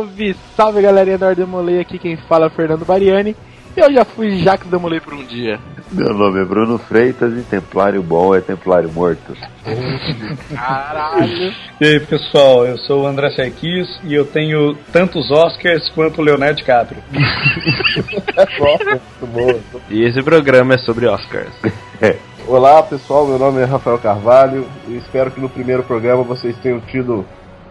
Salve, salve galerinha do Ardemolei, aqui quem fala é Fernando Bariani. Eu já fui Jacques Demolei por um dia. Meu nome é Bruno Freitas e Templário Bom é Templário Morto. Caralho. E aí pessoal, eu sou o André Serquis e eu tenho tantos Oscars quanto o Leonardo DiCaprio. E esse programa é sobre Oscars. Olá pessoal, meu nome é Rafael Carvalho e espero que no primeiro programa vocês tenham tido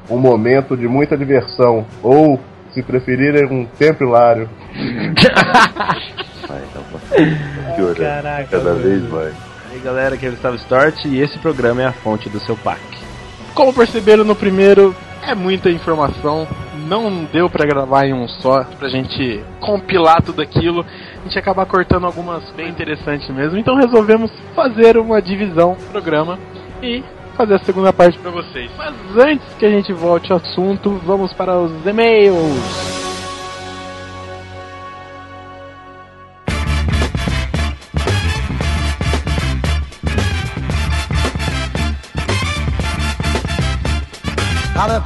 um momento de muita diversão, ou, se preferirem, um tempo hilário. Vai, então, piorando Caraca, cada vez mais. aí galera, aqui é o Gustavo Stort e esse programa é a fonte do seu pack. Como perceberam no primeiro, é muita informação. Não deu pra gravar em um só, pra gente compilar tudo aquilo. A gente ia acabar cortando algumas bem interessantes mesmo. Então resolvemos fazer uma divisão do programa e fazer a segunda parte pra vocês. Mas antes que a gente volte ao assunto, vamos para os e-mails.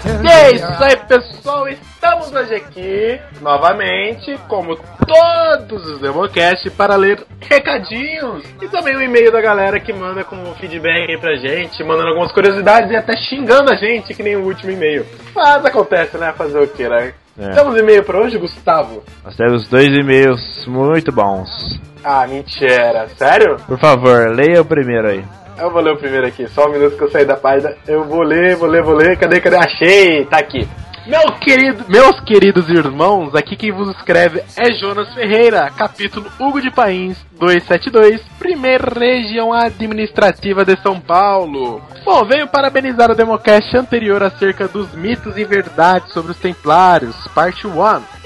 E é isso aí, pessoal. Estamos hoje aqui, novamente, como todos os Democast, para ler recadinhos. E também o e-mail da galera que manda com feedback aí pra gente, mandando algumas curiosidades e até xingando a gente, que nem o último e-mail. Mas acontece, né? Fazer o que, né? É. Temos e-mail pra hoje, Gustavo? Nós temos dois e-mails muito bons. Ah, mentira. Sério? Por favor, leia o primeiro aí. Eu vou ler o primeiro aqui, só um minuto que eu saí da página. Eu vou ler, vou ler, vou ler. Cadê, cadê? Achei! Tá aqui. Meu querido, meus queridos irmãos, aqui quem vos escreve é Jonas Ferreira, capítulo Hugo de Pains 272, primeira região administrativa de São Paulo. Bom, venho parabenizar o Democast anterior acerca dos mitos e verdades sobre os Templários, parte 1,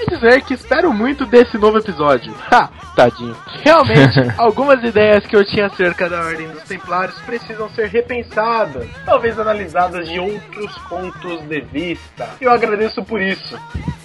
e dizer que espero muito desse novo episódio. Ha, tadinho. Realmente, algumas ideias que eu tinha acerca da Ordem dos Templários precisam ser repensadas, talvez analisadas de outros pontos de vista. Eu agradeço por isso.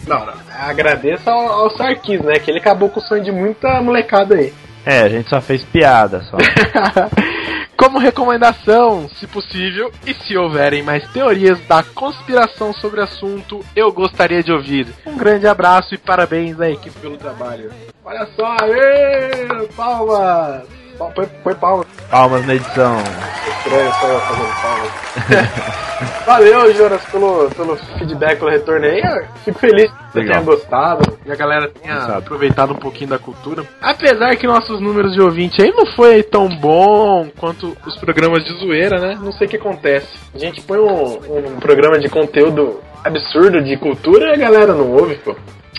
Não, não, agradeço ao, ao Sarkis, né? Que ele acabou com o sonho de muita molecada aí. É, a gente só fez piada só. Como recomendação, se possível, e se houverem mais teorias da conspiração sobre o assunto, eu gostaria de ouvir. Um grande abraço e parabéns à equipe pelo trabalho. Olha só, aê, palmas! Põe, põe palmas. Palmas na edição. Estranho só eu fazendo palmas. Valeu, Jonas, pelo, pelo feedback, pelo retorno aí. Eu Fico feliz que você Legal. tenha gostado e a galera tenha Exato. aproveitado um pouquinho da cultura. Apesar que nossos números de ouvinte aí não foi tão bom quanto os programas de zoeira, né? Não sei o que acontece. A gente põe um, um programa de conteúdo absurdo de cultura e a galera não ouve, pô.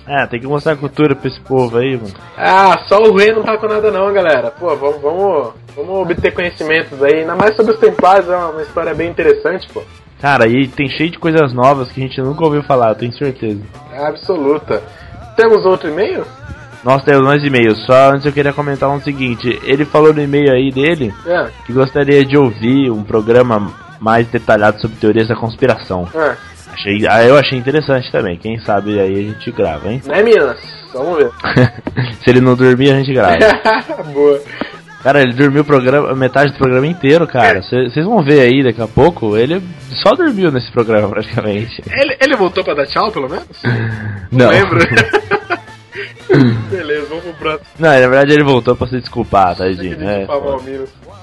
É, tem que mostrar cultura pra esse povo aí, mano. Ah, só o rei não tá com nada não, galera. Pô, vamos, vamos, vamos obter conhecimentos aí. Ainda mais sobre os templários, é uma história bem interessante, pô. Cara, e tem cheio de coisas novas que a gente nunca ouviu falar, eu tenho certeza. É absoluta. Temos outro e-mail? Nós temos mais e-mails, só antes eu queria comentar um seguinte. Ele falou no e-mail aí dele É. que gostaria de ouvir um programa mais detalhado sobre teorias da conspiração. É. Achei, ah, eu achei interessante também. Quem sabe aí a gente grava, hein? Né, Minas? Vamos ver. Se ele não dormir, a gente grava. Boa. Cara, ele dormiu o programa, metade do programa inteiro, cara. Vocês vão ver aí daqui a pouco. Ele só dormiu nesse programa, praticamente. Ele, ele voltou pra dar tchau, pelo menos? Não. Lembro. Beleza, vamos pro próximo. Não, na verdade ele voltou pra se desculpar, tadinho. É.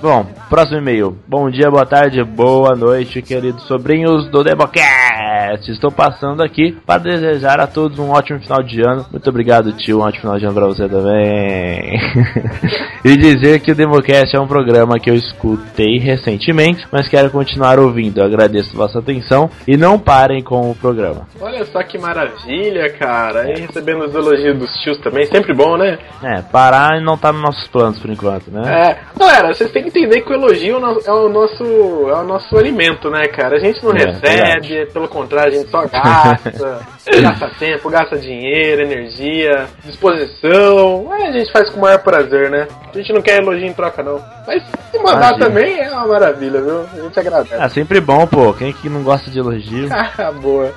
Bom, próximo e-mail. Bom dia, boa tarde, boa noite, queridos sobrinhos do Democast. Estou passando aqui para desejar a todos um ótimo final de ano. Muito obrigado, tio. Um ótimo final de ano pra você também. e dizer que o Democast é um programa que eu escutei recentemente, mas quero continuar ouvindo. Agradeço vossa atenção e não parem com o programa. Olha só que maravilha, cara. E recebendo os elogios dos tios também, sempre bom, né? É, parar não tá nos nossos planos por enquanto, né? É. Galera, vocês têm que entender que o elogio é o nosso, é o nosso alimento, né, cara? A gente não É, recebe, pelo contrário, a gente só gasta. gasta tempo, gasta dinheiro, energia, disposição. A gente faz com o maior prazer, né? A gente não quer elogio em troca, não. Mas se mandar Imagina. também é uma maravilha, viu? A gente agradece. Ah, sempre bom, pô. Quem que não gosta de elogio? Ah, boa.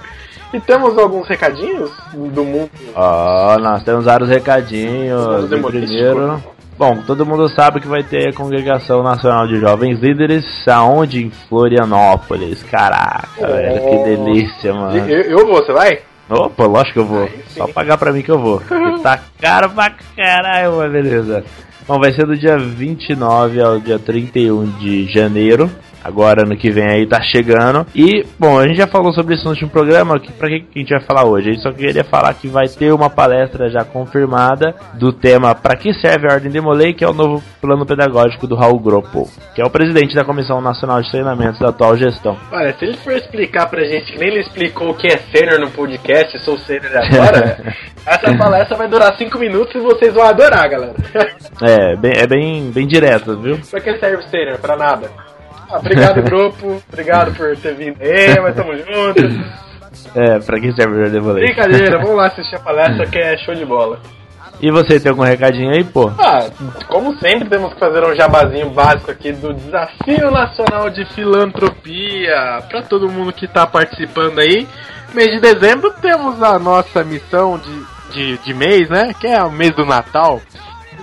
E temos alguns recadinhos do mundo. Ó, nós temos vários recadinhos. O primeiro. Bom, todo mundo sabe que vai ter a Congregação Nacional de Jovens Líderes, aonde? Em Florianópolis. Caraca, velho, que delícia, mano. Eu, eu vou, você vai? Opa, lógico que eu vou. Só pagar pra mim que eu vou. Porque tá caro pra caralho, mas beleza. Bom, vai ser do dia 29 ao dia 31 de janeiro. Agora, ano que vem aí tá chegando. E, bom, a gente já falou sobre isso no último programa. Que, pra que que a gente vai falar hoje? A gente só queria falar que vai ter uma palestra já confirmada do tema Pra que serve a Ordem Demolei, que é o novo plano pedagógico do Raul Gropo, que é o presidente da Comissão Nacional de Treinamentos da atual gestão. Olha, se ele for explicar pra gente que nem ele explicou o que é sênior no podcast, sou sênior agora, essa palestra vai durar 5 minutos e vocês vão adorar, galera. É, bem, é bem, bem direto, viu? pra que serve sênior? Pra nada. Ah, obrigado, grupo. Obrigado por ter vindo aí, mas tamo junto. É, pra que serve Ordem Demolei? Brincadeira, vamos lá assistir a palestra que é show de bola. E você tem algum recadinho aí, pô? Ah, como sempre, temos que fazer um jabazinho básico aqui do Desafio Nacional de Filantropia. Pra todo mundo que tá participando aí. Mês de dezembro temos a nossa missão de, de, de mês, né? Que é o mês do Natal.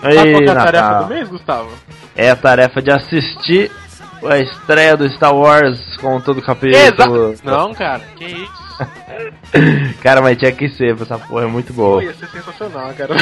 Sabe qual é a Natal. tarefa do mês, Gustavo? É a tarefa de assistir a estreia do Star Wars com todo o capítulo. Exato. Não, cara, que isso. Cara, mas tinha que ser, essa porra é muito boa. Pô, ia ser sensacional, cara.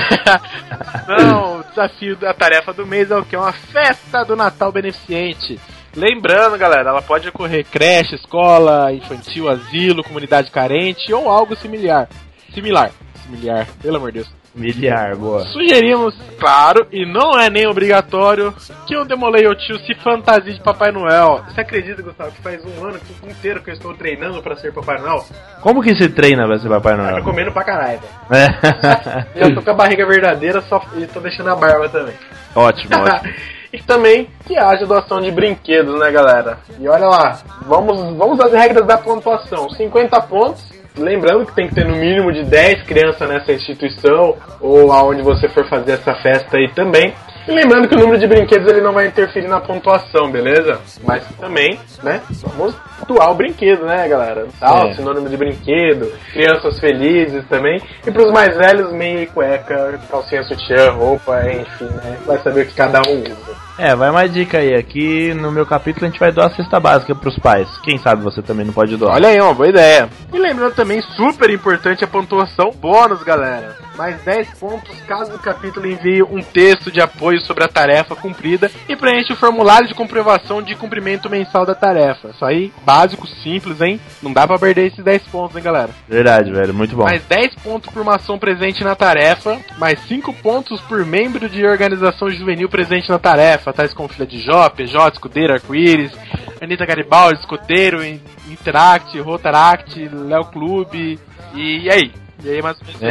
Não, o desafio da tarefa do mês é o que? Uma festa do Natal beneficente. Lembrando, galera, ela pode ocorrer creche, escola, infantil, asilo, comunidade carente ou algo similar. Similar. Similar, pelo amor de Deus. Milhar, boa. Sugerimos, claro, e não é nem obrigatório, que o Demolei o tio se fantasie de Papai Noel. Você acredita, Gustavo, que faz um ano inteiro que eu estou treinando pra ser Papai Noel? Como que se treina pra ser Papai Noel? comendo pra caralho, velho. É. Eu tô com a barriga verdadeira só, e tô deixando a barba também. ótimo, ótimo. e também que haja doação de brinquedos, né, galera? E olha lá, vamos, vamos às regras da pontuação. 50 pontos. Lembrando que tem que ter no mínimo de 10 crianças nessa instituição ou aonde você for fazer essa festa aí também. E lembrando que o número de brinquedos ele não vai interferir na pontuação, beleza? Mas também, né? Vamos doar o brinquedo, né, galera? Tal, É. sinônimo de brinquedo, crianças felizes também. E pros mais velhos, meia e cueca, calcinha sutiã, roupa, enfim, né? Vai saber o que cada um usa. É, vai mais dica aí. Aqui no meu capítulo a gente vai doar a cesta básica pros pais. Quem sabe você também não pode doar. Olha aí, uma boa ideia. E lembrando também, super importante a pontuação bônus, galera. Mais 10 pontos caso o capítulo envie um texto de apoio sobre a tarefa cumprida e preenche o formulário de comprovação de cumprimento mensal da tarefa. Isso aí, básico, simples, hein? Não dá pra perder esses 10 pontos, hein, galera? Verdade, velho, muito bom. Mais 10 pontos por uma ação presente na tarefa, mais 5 pontos por membro de organização juvenil presente na tarefa, tais como Filha de Jó, PJ, Escudeiro, Arco-Íris, Anitta Garibaldi, Escoteiro, In- Interact, Rotaract, Léo Clube, e, e aí? E aí, mais ou menos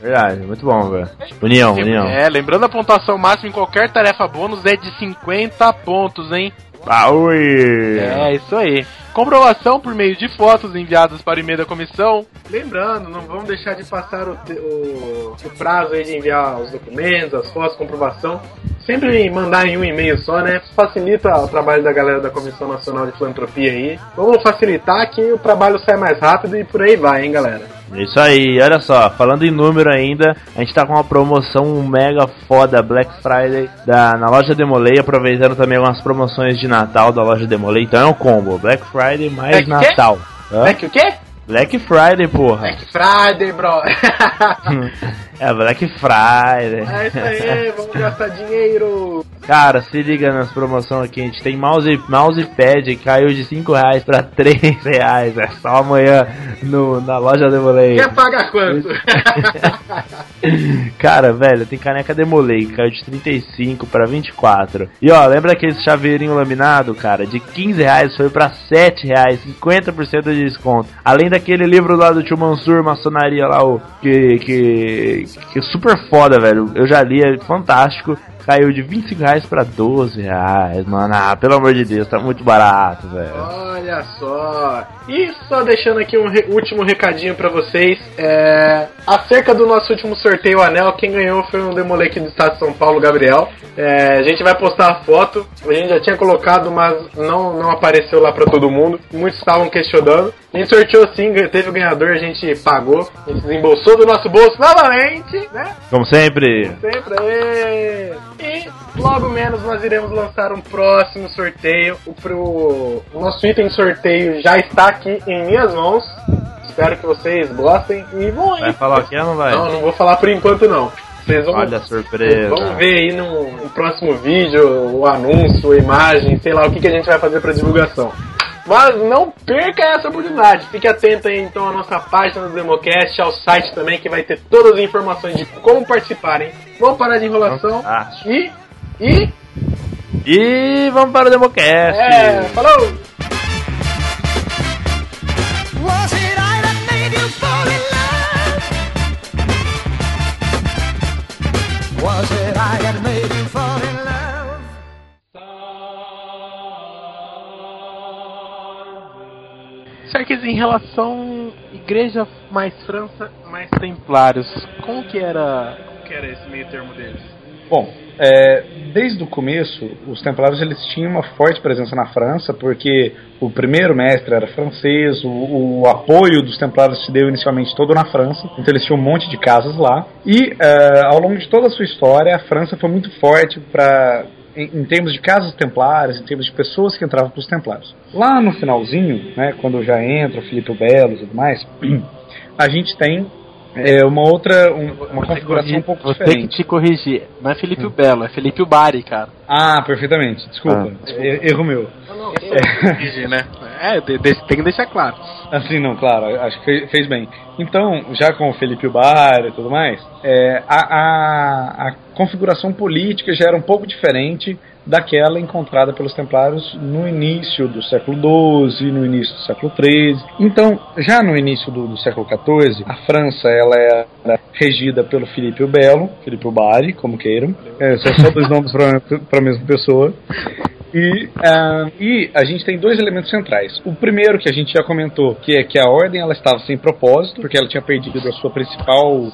É, verdade, muito bom, velho. União, união. É, lembrando a pontuação máxima em qualquer tarefa bônus é de 50 pontos, hein? Ah, ui. É, isso aí. Comprovação por meio de fotos enviadas para o e-mail da comissão. Lembrando, não vamos deixar de passar o, o- o prazo aí de enviar os documentos, as fotos, comprovação. Sempre mandar em um e-mail só, né? Facilita o trabalho da galera da Comissão Nacional de Filantropia aí. Vamos facilitar que o trabalho sai mais rápido e por aí vai, hein, galera? Isso aí, olha só, falando em número ainda, a gente tá com uma promoção mega foda Black Friday da, na loja Demolei, aproveitando também algumas promoções de Natal da loja Demolei, então é um combo, Black Friday mais Black quê? Natal. Hã? Black o quê? Black Friday, porra. Black Friday, bro. é Black Friday. é isso aí, vamos gastar dinheiro. Cara, se liga nas promoções aqui, a gente tem mouse, mousepad, caiu de 5 reais pra 3 reais, é só amanhã no, na loja Demolei. Quer pagar quanto? Cara, velho, tem caneca Demolei, que caiu de 35 pra 24. E ó, lembra aquele chaveirinho laminado, cara? De 15 reais foi pra 7 reais, 50% de desconto. Além daquele livro lá do tio Mansur, maçonaria lá, o que, que, que é super foda, velho. Eu já li, é fantástico. Caiu de 25 reais pra 12 reais, mano. Ah, pelo amor de Deus, tá muito barato, velho. Olha só. E só deixando aqui um re- último recadinho pra vocês. É, acerca do nosso último sorteio anel, quem ganhou foi um Demolec do estado de São Paulo, Gabriel. É, a gente vai postar a foto. A gente já tinha colocado, mas não, não apareceu lá pra todo mundo. Muitos estavam questionando. A gente sorteou sim, teve o ganhador, a gente pagou. A gente desembolsou do nosso bolso novamente, né? Como sempre. Sempre aí. E logo menos nós iremos lançar um próximo sorteio. O, pro... o nosso item de sorteio já está aqui em minhas mãos. Espero que vocês gostem e vão aí. Vai falar o que ou não vai? Não, não vou falar por enquanto não. Vocês vão, Olha a surpresa. vão ver aí no, no próximo vídeo o anúncio, a imagem, sei lá o que, que a gente vai fazer para divulgação. Mas não perca essa oportunidade. Fique atento aí então à nossa página do Democast, ao site também que vai ter todas as informações de como participar, hein? Vamos parar de enrolação Fantástico. e e E vamos para o Democast. é, falou. Was it I that made you fall in love? Was it I that made you fall in love? Sarkis, em relação igreja mais França, mais templários, como que era, que era esse meio termo deles? Bom, é, desde o começo, os templários eles tinham uma forte presença na França, porque o primeiro mestre era francês, o, o apoio dos templários se deu inicialmente todo na França, então eles tinham um monte de casas lá. E é, ao longo de toda a sua história, a França foi muito forte para em, em termos de casas templárias, em termos de pessoas que entravam para os templários. Lá no finalzinho, né, quando já entra o Filipe o Belo e tudo mais, a gente tem é, uma outra, um- uma configuração um pouco Vou ter diferente. que te corrigir. Não é Felipe o Belo, é Felipe o Bari, cara. Ah, perfeitamente. Desculpa. Ah, E- Erro meu. Corrigir, né? É, de- de- tem que deixar claro. Assim, não, claro, acho que fez, bem. Então, já com o Felipe Bar e tudo mais, é, a, a, a configuração política já era um pouco diferente daquela encontrada pelos templários no início do século XII, no início do século XIII. Então, já no início do, do século XIV, a França ela era regida pelo Filipe o Belo, Filipe o Bari, como queiram. É, são só dois nomes para a mesma pessoa. E, ah, e a gente tem dois elementos centrais. O primeiro que a gente já comentou, que é que a ordem ela estava sem propósito, porque ela tinha perdido a sua principal, o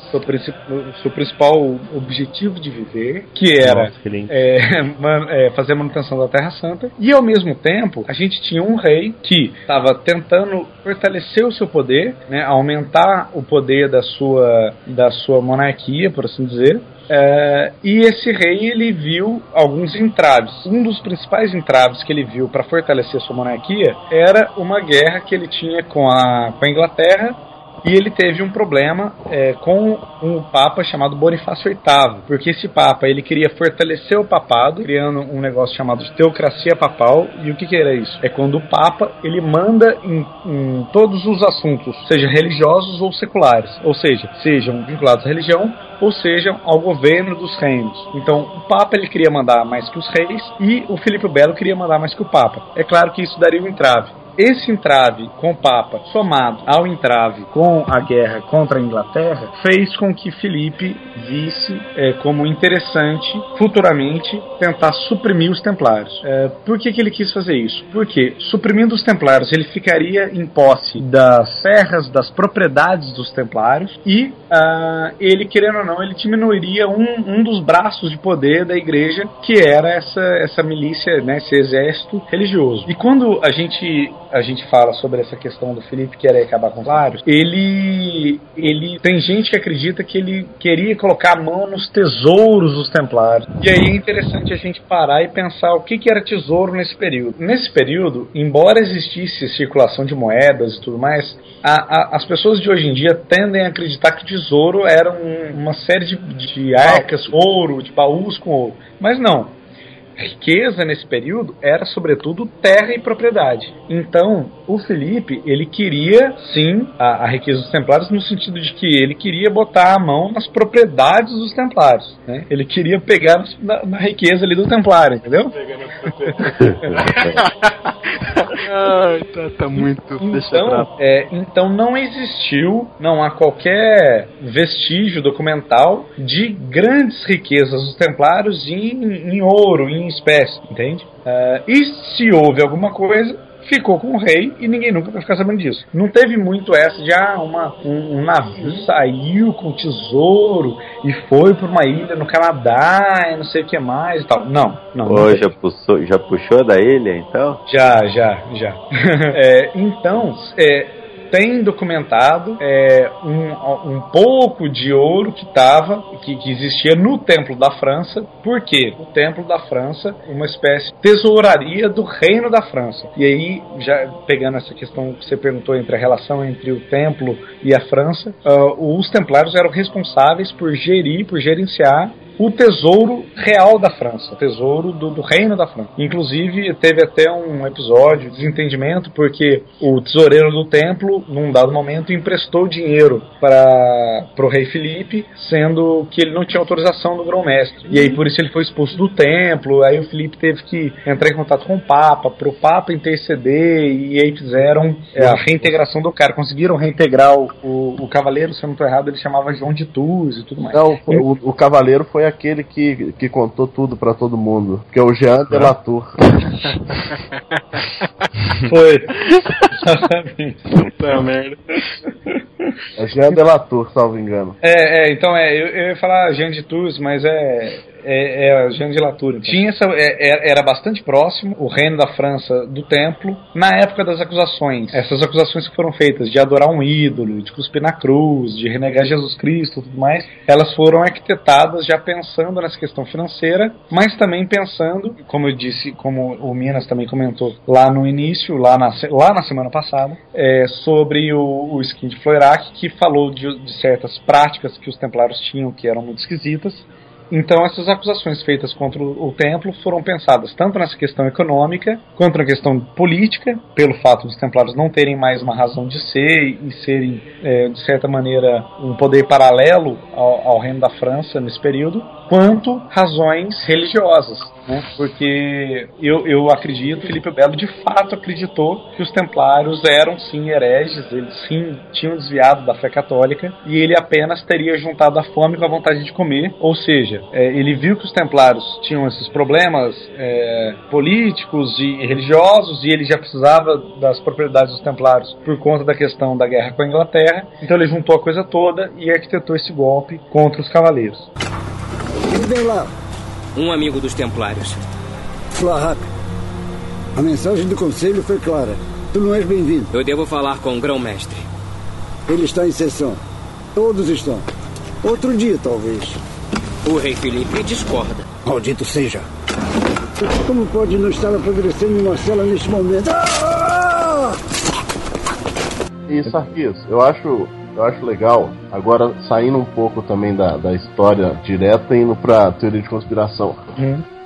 seu principal objetivo de viver, que era Nossa, que é, man- é, fazer a manutenção da Terra Santa. E ao mesmo tempo, a gente tinha um rei que estava tentando fortalecer o seu poder, né, aumentar o poder da sua, da sua monarquia, por assim dizer. É, e esse rei ele viu alguns entraves. Um dos principais entraves que ele viu para fortalecer sua monarquia era uma guerra que ele tinha com a, com a Inglaterra e ele teve um problema é, com um papa chamado Bonifácio VIII, porque esse papa ele queria fortalecer o papado, criando um negócio chamado de teocracia papal. E o que, que era isso? É quando o papa ele manda em, em todos os assuntos, seja religiosos ou seculares, ou seja, sejam vinculados à religião ou sejam ao governo dos reinos. Então, o Papa ele queria mandar mais que os reis e o Filipe Belo queria mandar mais que o Papa. É claro que isso daria um entrave. Esse entrave com o Papa, somado ao entrave com a guerra contra a Inglaterra, fez com que Filipe visse é, como interessante, futuramente, tentar suprimir os templários. É, por que, que ele quis fazer isso? Porque, suprimindo os templários, ele ficaria em posse das serras, das propriedades dos templários e ah, ele, querendo ou não, ele diminuiria um, um dos braços de poder da igreja, que era essa, essa milícia, né, esse exército religioso. E quando a gente a gente fala sobre essa questão do Felipe querer acabar com os Templários, ele ele tem gente que acredita que ele queria colocar a mão nos tesouros dos Templários. E aí é interessante a gente parar e pensar o que, que era tesouro nesse período. Nesse período, embora existisse circulação de moedas e tudo mais, a- a- as pessoas de hoje em dia tendem a acreditar que tesouro era um- uma série de, de arcas, ouro, de baús com ouro. Mas não riqueza nesse período era sobretudo terra e propriedade. Então, o Felipe, ele queria sim a, a riqueza dos templários no sentido de que ele queria botar a mão nas propriedades dos templários, né? Ele queria pegar na, na riqueza ali do templário, entendeu? Ai, tá, tá muito. Então, é, então não existiu, não há qualquer vestígio documental de grandes riquezas dos templários em, em ouro, em espécie, entende? É, e se houve alguma coisa, ficou com o rei e ninguém nunca vai ficar sabendo disso. Não teve muito essa de ah, uma, um, um navio saiu com tesouro e foi para uma ilha no Canadá e não sei o que mais e tal. Não, não. não Ô, teve. já puxou, já puxou da ilha, então? Já, já, já. É, então, é, tem documentado é, um, um pouco de ouro que tava, que, que existia no Templo da França. Por quê? O Templo da França, uma espécie de tesouraria do Reino da França. E aí, já pegando essa questão que você perguntou entre a relação entre o Templo e a França, ah, os Templários eram responsáveis por gerir, por gerenciar o tesouro real da França, o tesouro do, do, reino da França. Inclusive, teve até um episódio de desentendimento, porque o tesoureiro do templo, num dado momento, emprestou dinheiro para o rei Felipe, sendo que ele não tinha autorização do grão-mestre. E aí, por isso, ele foi expulso do templo. Aí, o Felipe teve que entrar em contato com o Papa, para o Papa interceder, e aí fizeram é, a reintegração do cara. Conseguiram reintegrar o, o, o cavaleiro, se eu não estou errado, ele chamava João de Tours e tudo mais. Não, o, o cavaleiro foi aquele que, que contou tudo pra todo mundo. Que é o Jean de Latour. Foi. Puta merda. É Jean de Latour, salvo engano. É, é, então é, eu, eu ia falar Jean de Tours, mas é, é, é a de Latour. Então. Tinha essa, é, é- era bastante próximo o reino da França do templo na época das acusações. Essas acusações que foram feitas de adorar um ídolo, de cuspir na cruz, de renegar Jesus Cristo tudo mais, elas foram arquitetadas já pensando nessa questão financeira, mas também pensando, como eu disse, como o Minas também comentou lá no início, lá na, lá na semana passada, é, sobre o, o Skin de Floirac, que falou de, de certas práticas que os templários tinham que eram muito esquisitas. Então, essas acusações feitas contra o, templo foram pensadas tanto nessa questão econômica quanto na questão política, pelo fato dos templários não terem mais uma razão de ser e serem, é, de certa maneira, um poder paralelo ao, ao reino da França nesse período, quanto razões religiosas. Né? Porque eu, eu acredito, Felipe Belo de fato acreditou que os templários eram sim hereges, eles sim tinham desviado da fé católica e ele apenas teria juntado a fome com a vontade de comer, ou seja, é, ele viu que os templários tinham esses problemas é, políticos e religiosos e ele já precisava das propriedades dos templários por conta da questão da guerra com a Inglaterra, então ele juntou a coisa toda e arquitetou esse golpe contra os cavaleiros. Quem vem lá? Um amigo dos Templários. Flarrap. A mensagem do conselho foi clara. Tu não és bem-vindo. Eu devo falar com o grão-mestre. Ele está em sessão. Todos estão. Outro dia, talvez. O rei Felipe discorda. Maldito seja. Como pode não estar apodrecendo em uma cela neste momento? Ah! E Sarkis, eu acho, eu acho legal, agora saindo um pouco também da, da história direta e indo pra teoria de conspiração.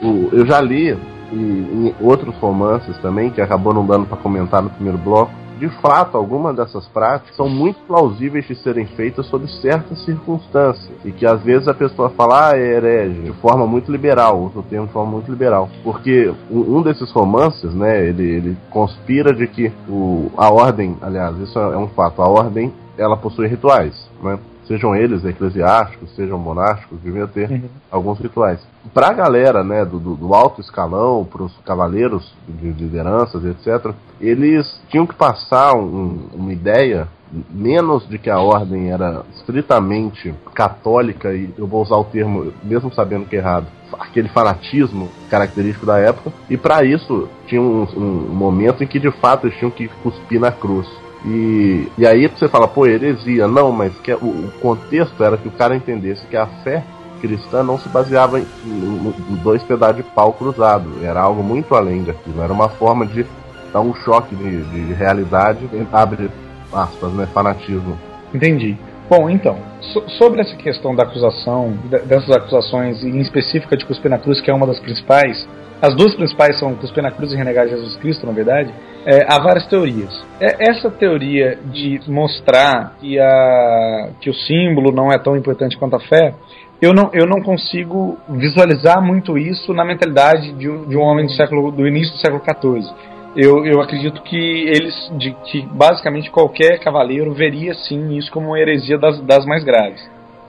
O- eu já li e, em outros romances também, que acabou não dando pra comentar no primeiro bloco. De fato, algumas dessas práticas são muito plausíveis de serem feitas sob certas circunstâncias. E que às vezes a pessoa fala, ah, é herege, de forma muito liberal, usa o termo de forma muito liberal. Porque um, um desses romances, né, ele, ele conspira de que o, a ordem, aliás, isso é um fato, a ordem ela possui rituais, né? Sejam eles eclesiásticos, sejam monásticos, deviam ter alguns rituais. Pra galera, né, do, do, alto escalão, pros cavaleiros de lideranças, etc., eles tinham que passar um- uma ideia menos de que a ordem era estritamente católica, e eu vou usar o termo, mesmo sabendo que é errado, aquele fanatismo característico da época, e para isso tinha um, um momento em que de fato eles tinham que cuspir na cruz. E, e aí você fala, pô, heresia. Não, mas que, o, o contexto era que o cara entendesse que a fé cristã não se baseava em, em- em dois pedaços de pau cruzado. Era algo muito além daquilo. Era uma forma de dar um choque de, de realidade, abre aspas, né? Fanatismo. Entendi. Bom, então, so- sobre essa questão da acusação, de- dessas acusações, e em específica de cuspir na cruz, que é uma das principais, as duas principais são cuspir na cruz e renegar Jesus Cristo, na verdade, é, há várias teorias. É, essa teoria de mostrar que, a, que o símbolo não é tão importante quanto a fé, eu não, eu não consigo visualizar muito isso na mentalidade de, de um homem do século do início do século XIV. Eu, eu acredito que eles, de, que basicamente qualquer cavaleiro veria sim isso como uma heresia das, das mais graves.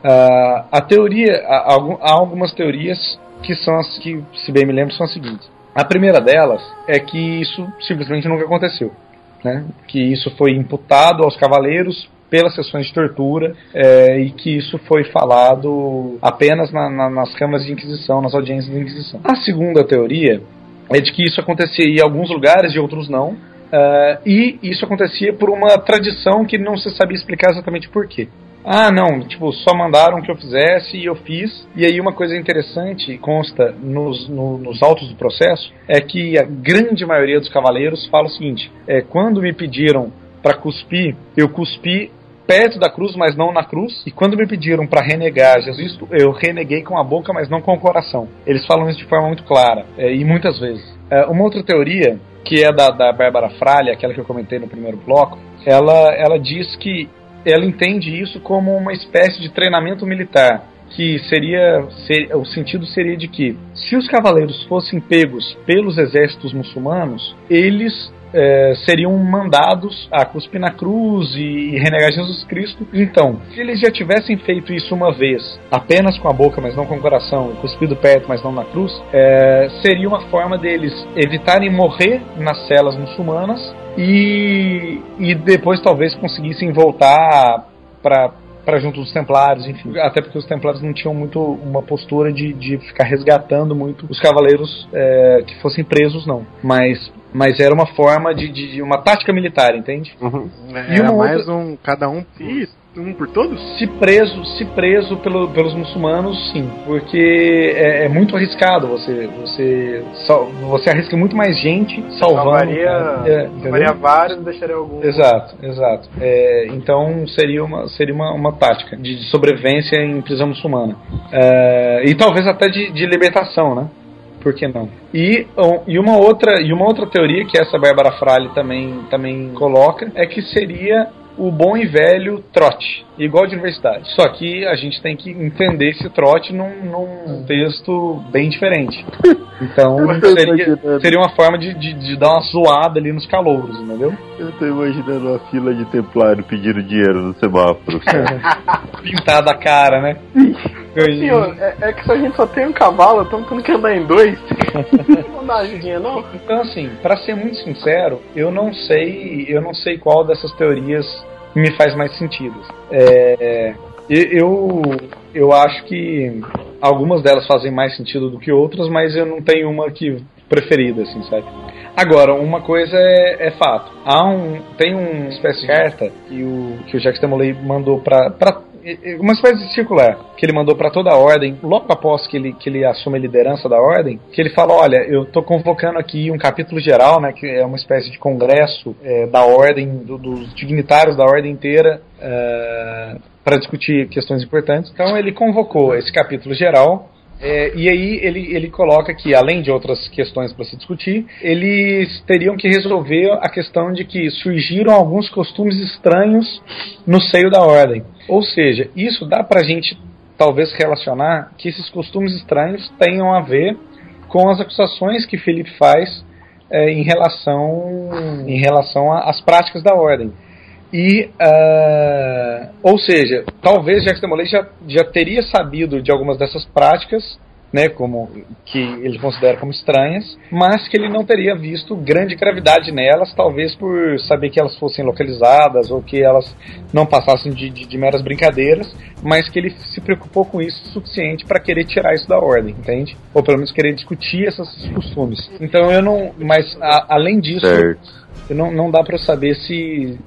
Ah, a teoria, há algumas teorias que são as que, se bem me lembro, são as seguintes. A primeira delas é que isso simplesmente nunca aconteceu, né? Que isso foi imputado aos cavaleiros pelas sessões de tortura é, e que isso foi falado apenas na- na- nas câmaras de inquisição, nas audiências de inquisição. A segunda teoria é de que isso acontecia em alguns lugares e outros não, Ah, e isso acontecia por uma tradição que não se sabia explicar exatamente por quê. Ah, não, tipo, só mandaram que eu fizesse e eu fiz. E aí uma coisa interessante consta nos, no- nos autos do processo é que a grande maioria dos cavaleiros fala o seguinte: é, quando me pediram para cuspir, eu cuspi perto da cruz, mas não na cruz. E quando me pediram para renegar Jesus, eu reneguei com a boca, mas não com o coração. Eles falam isso de forma muito clara é, e muitas vezes. É, uma outra teoria que é da, da Bárbara Fralha, aquela que eu comentei no primeiro bloco, ela, ela diz que ela entende isso como uma espécie de treinamento militar. Que seria. ser- o sentido seria de que, se os cavaleiros fossem pegos pelos exércitos muçulmanos, eles é, seriam mandados a cuspir na cruz e renegar Jesus Cristo. Então, se eles já tivessem feito isso uma vez, apenas com a boca, mas não com o coração, cuspido perto, mas não na cruz, é, seria uma forma deles evitarem morrer nas celas muçulmanas e, e depois talvez conseguissem voltar para para junto dos templários, enfim. Até porque os templários não tinham muito uma postura de, de ficar resgatando muito os cavaleiros é, que fossem presos, não. Mas, mas era uma forma de, de, de uma tática militar, entende? E Era uma mais outra- um, cada um, Ih, um por todos? Se preso, se preso pelo- pelos muçulmanos, sim, porque é, é muito arriscado. Você, você, você arrisca muito mais gente salvando. Salvaria, é, salvaria vários e deixaria algum. Exato, exato. É, então seria uma, seria uma, uma tática de, de sobrevivência em prisão muçulmana. É, e talvez até de, de libertação, né? Por que não? E, um, e, uma outra, e uma outra teoria que essa Bárbara Frale também, também coloca é que seria o bom e velho trote, igual de universidade. Só que a gente tem que entender esse trote num, num texto bem diferente. Então seria, seria uma forma de, de, de dar uma zoada ali nos calouros, entendeu? Eu tô imaginando uma fila de templário pedindo dinheiro no semáforo. Pintada a cara, né? Senhor, é, é que se a gente só tem um cavalo, estamos tendo que andar em dois. não dá ajudinha, não? Então, assim, pra ser muito sincero, eu não sei, eu não sei qual dessas teorias me faz mais sentido. É, eu, eu acho que algumas delas fazem mais sentido do que outras, mas eu não tenho uma que preferida, assim, sabe? Agora, uma coisa é, é fato. Há um, tem uma espécie de carta que o, que o Jacques Demolay mandou pra uma espécie de circular que ele mandou para toda a ordem, logo após que ele, que ele assume a liderança da ordem, que ele fala: Olha, eu estou convocando aqui um capítulo geral, né, que é uma espécie de congresso é, da ordem, do- dos dignitários da ordem inteira, para discutir questões importantes. Então ele convocou esse capítulo geral. É, e aí ele, ele coloca que, além de outras questões para se discutir, eles teriam que resolver a questão de que surgiram alguns costumes estranhos no seio da ordem. Ou seja, isso dá pra gente talvez relacionar que esses costumes estranhos tenham a ver com as acusações que Felipe faz é, em relação em relação a- às práticas da ordem. E, ah, ou seja, talvez Jacques Demolay já, já teria sabido de algumas dessas práticas, né, como que ele considera como estranhas, mas que ele não teria visto grande gravidade nelas, talvez por saber que elas fossem localizadas ou que elas não passassem de, de- de meras brincadeiras, mas que ele se preocupou com isso o suficiente para querer tirar isso da ordem, entende? Ou pelo menos querer discutir esses costumes. Então eu não, mas a- além disso, não, não dá para saber se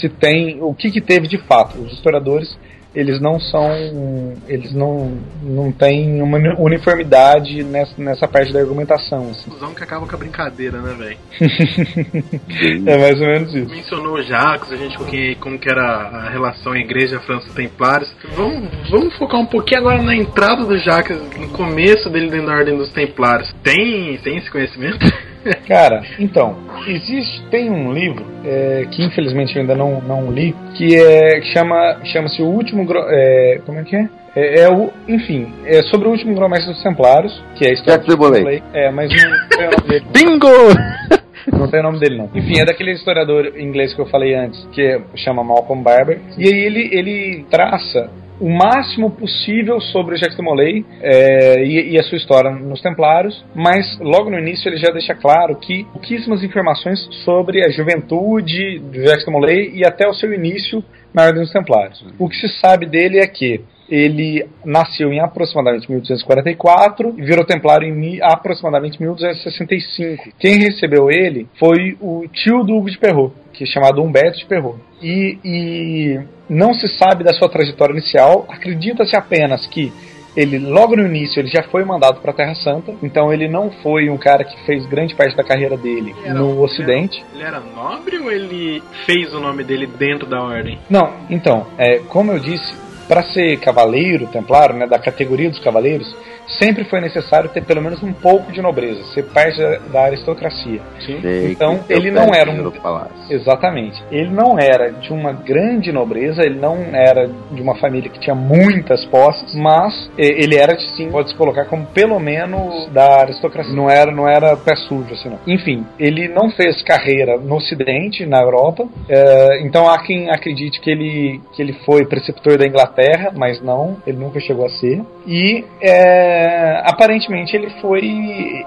se tem o que, que teve de fato. Os historiadores eles não são eles não não têm uma uni- uniformidade nessa, nessa parte da argumentação. Assim. Fusão que acaba com a brincadeira, né, velho? É mais ou menos isso. Mencionou Jacques, a gente com quem, como que era a relação Igreja França Templários. Vamos, vamos focar um pouquinho agora na entrada do Jacques, no começo dele dentro da Ordem dos Templários. Tem, tem esse conhecimento? Cara, então, existe, tem um livro é, que infelizmente eu ainda não, não li, que é que chama chama-se o último é, como é que é? É, é o, enfim, é sobre o último grão-mestre dos Templários, que é a história de Molay. É, mas não. Bingo! Não tem o nome dele, não. Enfim, é daquele historiador inglês que eu falei antes, que é- chama Malcolm Barber. E aí ele, ele traça o máximo possível sobre de Molay é, e, e a sua história nos Templários, mas logo no início ele já deixa claro que pouquíssimas informações sobre a juventude de Molay e até o seu início na Ordem dos Templários. O que se sabe dele é que ele nasceu em aproximadamente 1244 e virou templário em aproximadamente 1265. Quem recebeu ele foi o tio do Hugo de Perrot, que é chamado Humberto de Perrot. E, e não se sabe da sua trajetória inicial, acredita-se apenas que ele logo no início ele já foi mandado para a Terra Santa, então ele não foi um cara que fez grande parte da carreira dele Era no Ocidente. Ele era nobre ou ele fez o nome dele dentro da ordem? Não, então, é, como eu disse, para ser cavaleiro templário, né, da categoria dos cavaleiros, sempre foi necessário ter pelo menos um pouco de nobreza, ser parte da, aristocracia. Sei Então, ele não era um-. Exatamente. Ele não era de uma grande nobreza, ele não era de uma família que tinha muitas posses, mas ele era, sim, pode se colocar como pelo menos da aristocracia. Não era, não era pé sujo, assim, não. Enfim, ele não fez carreira no Ocidente, na Europa, eh, então há quem acredite que ele, que ele foi preceptor da Inglaterra, mas não, ele nunca chegou a ser. E eh, aparentemente ele foi.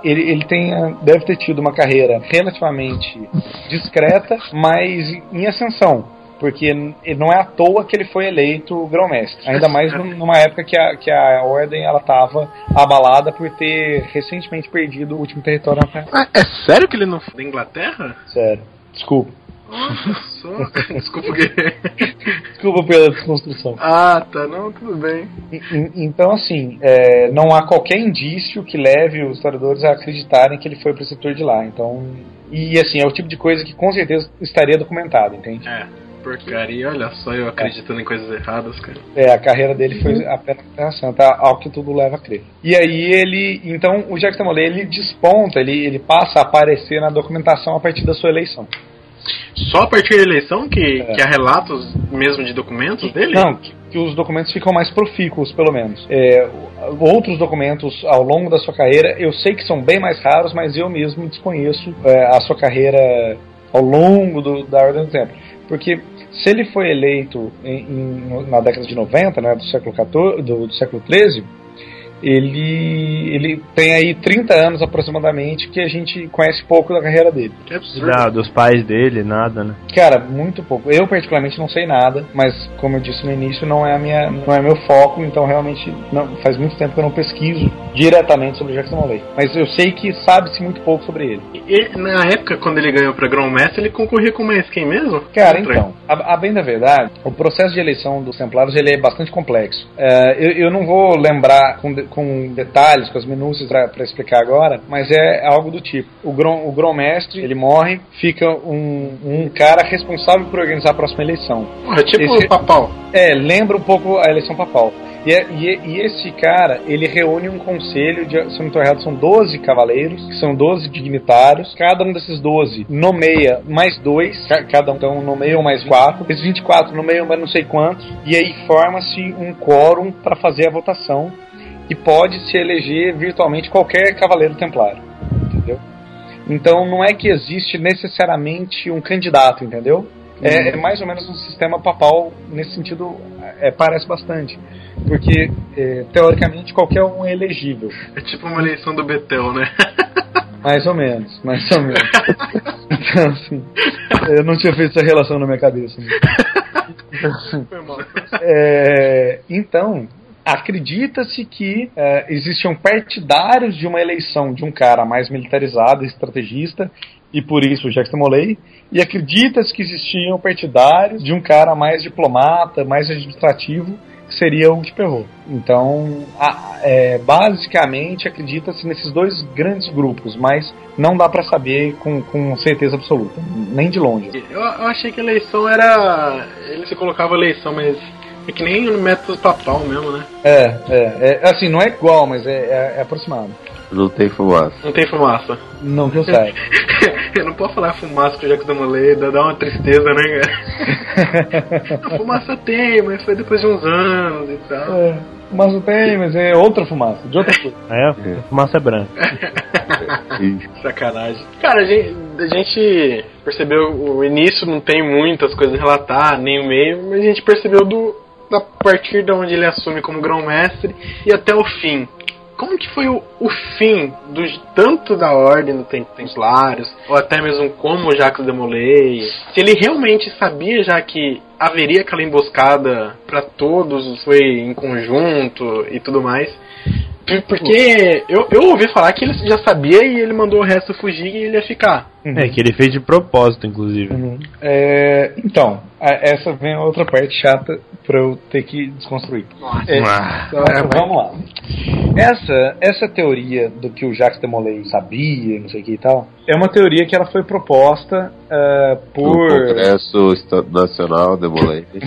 Ele, ele tem, deve ter tido uma carreira relativamente discreta, mas em ascensão. Porque não é à toa que ele foi eleito grão-mestre. Ainda mais num- numa época que a, que a ordem ela estava abalada por ter recentemente perdido o último território na Terra. Ah, é sério que ele não foi da Inglaterra? Sério. Desculpa. Olha só. Desculpa? Desculpa pela desconstrução. Ah, tá. Não, tudo bem. Então, assim, é, não há qualquer indício que leve os historiadores a acreditarem que ele foi preceptor de lá. Então, e assim, é o tipo de coisa que com certeza estaria documentado, entende? É. Porcaria, olha só eu acreditando em coisas erradas, cara. É, a carreira dele foi apenas na Terra Santa, ao que tudo leva a crer. E aí ele, então, o Jacques Molay, ele desponta, ele, ele passa a aparecer na documentação a partir da sua eleição. Só a partir da eleição que, É. que há relatos mesmo de documentos dele? Não, que, que os documentos ficam mais profícuos, pelo menos. É, outros documentos ao longo da sua carreira, eu sei que são bem mais raros, mas eu mesmo desconheço é, a sua carreira ao longo do, da Ordem do Tempo. Porque se ele foi eleito em- em- na década de 90, né, do século XIV, do, do século XIII, ele, ele tem aí 30 anos aproximadamente que a gente conhece pouco da carreira dele. Que absurdo. Dos pais dele, nada, né? Cara, muito pouco. Eu particularmente não sei nada, mas como eu disse no início, não é a minha, não é meu foco, então realmente não, faz muito tempo que eu não pesquiso diretamente sobre Jackson Molay. Mas eu sei que sabe-se muito pouco sobre ele. E, na época, quando ele ganhou pra Grão-Mestre, ele concorria com mais quem mesmo? Cara, Contra- então, a, a bem da verdade, o processo de eleição dos Templários ele é bastante complexo. É, eu, eu não vou lembrar com, com detalhes, com as minúcias para explicar agora, mas é algo do tipo: o grão, o grão-mestre ele morre, fica um, um cara responsável por organizar a próxima eleição. Porra, tipo Esse- o Papal. É, lembra um pouco a eleição papal. E, é- e, é- e esse cara, ele reúne um conselho de, se eu não estou errado, são 12 cavaleiros, que são 12 dignitários. Cada um desses 12 nomeia mais dois, ca- cada um então nomeia mais quatro. Esses 24 nomeiam mais não sei quantos. E aí forma-se um quórum para fazer a votação. E pode se eleger virtualmente qualquer cavaleiro templário. Entendeu? Então não é que existe necessariamente um candidato, entendeu? É, é mais ou menos um sistema papal nesse sentido é, parece bastante porque é, teoricamente qualquer um é elegível É tipo uma eleição do Betel, né? mais ou menos mais ou menos então assim eu não tinha feito essa relação na minha cabeça né? Foi mal. É, então, acredita-se que é, existiam partidários de uma eleição de um cara mais militarizado, estrategista, e por isso o Jackson Molay, e acredita-se que existiam partidários de um cara mais diplomata, mais administrativo, que seria o de. Então, a- é, basicamente, acredita-se nesses dois grandes grupos, mas não dá para saber com, com certeza absoluta, nem de longe. Eu, eu achei que a eleição era. Ele se colocava eleição, mas. É que nem no método papal mesmo, né? É, é, é assim, não é igual, mas é, é- é aproximado. Não tem fumaça. Não tem fumaça. Não que eu saiba. eu não posso falar fumaça com o Jacques Damolay, dá dá uma tristeza, né, cara? A fumaça tem, mas foi depois de uns anos e tal. É, mas não tem, mas é outra fumaça, de outra coisa. É, fumaça branca. Sacanagem. Cara, a gente, a gente percebeu o início, não tem muitas coisas a relatar, nem o meio, mas a gente percebeu do, da partir de onde ele assume como grão-mestre e até o fim. Como que foi o, o fim do, tanto da Ordem do Tem- Templários, ou até mesmo como Jacques de Molay? Se ele realmente sabia já que haveria aquela emboscada pra todos, foi em conjunto e tudo mais. P- Porque eu, eu ouvi falar que ele já sabia e ele mandou o resto fugir e ele ia ficar. É, que ele fez de propósito, inclusive. É, então, a- essa vem a outra parte chata pra eu ter que desconstruir. É, Ah. então, vamos lá. Essa, essa teoria do que o Jacques Demolay sabia, não sei o que e tal, é uma teoria que ela foi proposta ah, O por. Congresso Esta- Nacional Demolay.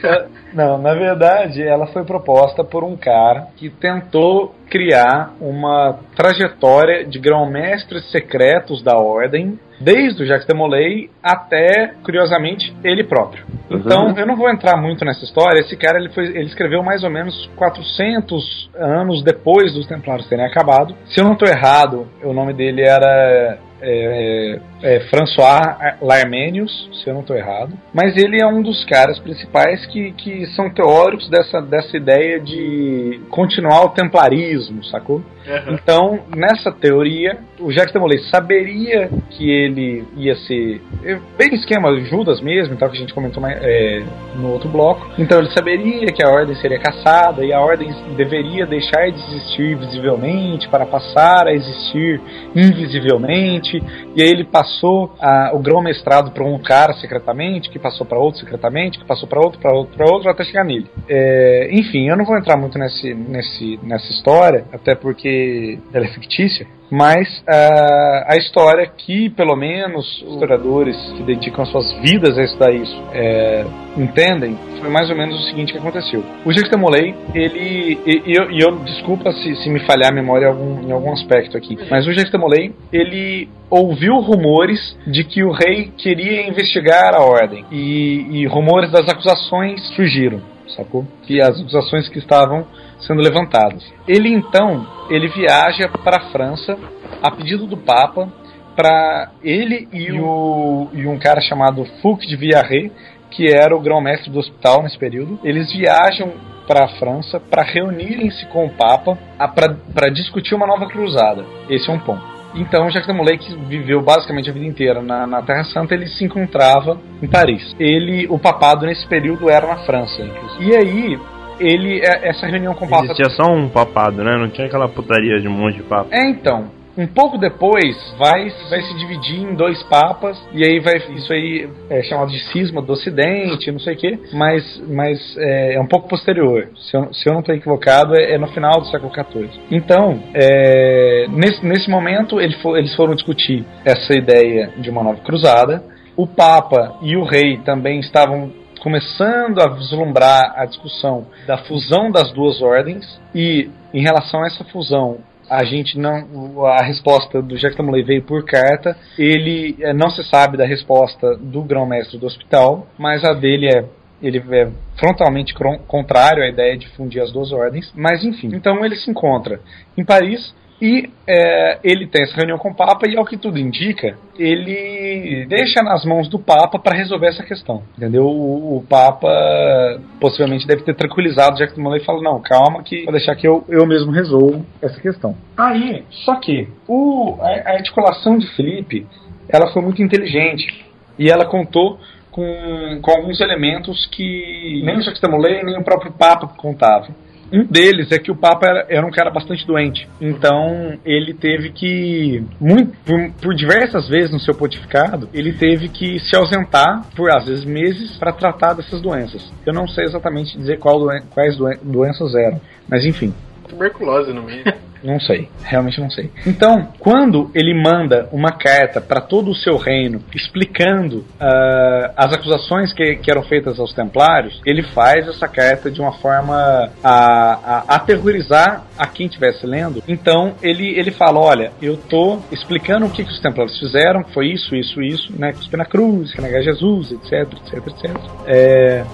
Não, na verdade, ela foi proposta por um cara que tentou criar uma trajetória de grão-mestres secretos da Ordem, desde o Jacques Demolay até, curiosamente, ele próprio. Então, eu não vou entrar muito nessa história. Esse cara ele, foi, ele escreveu mais ou menos 400 anos depois dos Templários terem acabado. Se eu não estou errado, o nome dele era é, é, François Larmenius, se eu não estou errado. Mas ele é um dos caras principais que, que são teóricos dessa, dessa ideia de continuar o templarismo, sacou? Então, nessa teoria, o Jacques Demolay saberia que ele ia ser é, bem esquema Judas mesmo, então que a gente comentou mais, é, no outro bloco. Então ele saberia que a ordem seria caçada e a ordem deveria deixar de existir visivelmente para passar a existir invisivelmente. E aí ele passou a- o grão mestrado para um cara secretamente, que passou para outro secretamente, que passou para outro, para outro, para outro, até chegar nele. É, enfim, eu não vou entrar muito nesse, nesse, nessa história, até porque ela é fictícia. Mas ah, a história que, pelo menos, os historiadores que dedicam suas vidas a estudar isso é, entendem, foi mais ou menos o seguinte que aconteceu. O Jacques Demolay, ele. E eu, eu desculpa se, se me falhar a memória em algum, em algum aspecto aqui, mas o Jacques Demolay, ele ouviu rumores de que o rei queria investigar a ordem. E, e rumores das acusações surgiram, sacou? Que as acusações que estavam sendo levantadas. Ele então, ele viaja para a França a pedido do Papa para ele e, o, e um cara chamado Fouque de Villarret, que era o grão-mestre do hospital nesse período, eles viajam para a França para reunirem-se com o Papa para discutir uma nova cruzada. Esse é um ponto. Então, Jacques Demolay, que viveu basicamente a vida inteira na, na Terra Santa, ele se encontrava em Paris. Ele, o papado nesse período era na França, inclusive. E aí, ele, é- essa reunião com o Papa Existia só um papado, né? Não tinha aquela putaria de um monte de papo. é, então. Um pouco depois vai, vai se dividir em dois papas e aí vai isso aí é chamado de cisma do Ocidente, não sei o que, mas, mas é, é um pouco posterior. Se eu, se eu não estou equivocado, é, é no final do século XIV. Então, é, nesse, nesse momento ele fo- eles foram discutir essa ideia de uma nova cruzada. O Papa e o rei também estavam começando a vislumbrar a discussão da fusão das duas ordens e em relação a essa fusão a gente não a resposta do Jacques Tamuley veio por carta. Ele eh, não se sabe da resposta do grão-mestre do hospital mas a dele é ele é frontalmente contrário à ideia de fundir as duas ordens. Mas enfim então ele se encontra em Paris e é, ele tem essa reunião com o Papa e, ao que tudo indica, ele deixa nas mãos do Papa para resolver essa questão. Entendeu? O, o Papa possivelmente deve ter tranquilizado Jack Molay e falou: Não, calma, que vou deixar que eu, eu mesmo resolvo essa questão. Aí, só que o, a, a articulação de Felipe ela foi muito inteligente e ela contou com, com alguns elementos que nem o Jacques Molay nem o próprio Papa contavam. Um deles é que o Papa era, era um cara bastante doente. Então, ele teve que, muito, por, por diversas vezes no seu pontificado, ele teve que se ausentar por, às vezes, meses para tratar dessas doenças. Eu não sei exatamente dizer qual doen quais doen doenças eram, mas enfim. Tuberculose no meio. Não sei, realmente não sei. Então, quando ele manda uma carta para todo o seu reino explicando ah, as acusações que, que eram feitas aos Templários, ele faz essa carta de uma forma a, a aterrorizar a quem estivesse lendo. Então, ele, ele fala: Olha, eu tô explicando o que, que os Templários fizeram, foi isso, isso, isso, né? Cuspir na cruz, que negar Jesus, etc, etc, etc. É,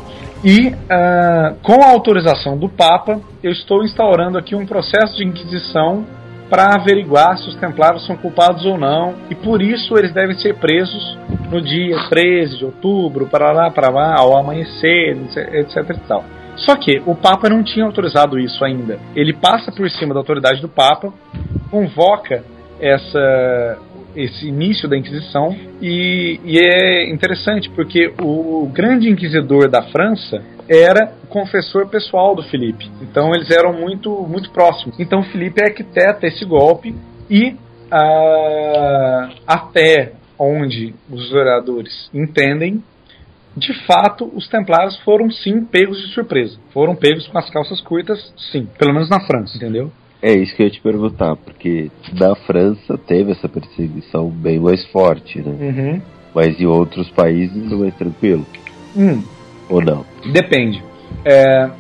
e, ah, com a autorização do Papa, eu estou instaurando aqui um processo de inquisição para averiguar se os templários são culpados ou não, e por isso eles devem ser presos no dia 13 de outubro, para lá, para lá, ao amanhecer, etc e tal. Só que o Papa não tinha autorizado isso ainda. Ele passa por cima da autoridade do Papa, convoca essa esse início da Inquisição e, e é interessante porque o grande inquisidor da França era confessor pessoal do Felipe. Então eles eram muito muito próximos. Então Felipe arquiteta esse golpe e ah, até onde os historiadores entendem, de fato, os templários foram sim pegos de surpresa. Foram pegos com as calças curtas, sim. Pelo menos na França, entendeu? É isso que eu ia te perguntar, porque da França teve essa perseguição bem mais forte, né? Uhum. Mas em outros países é mais tranquilo. Hum, Ou não? Depende. É,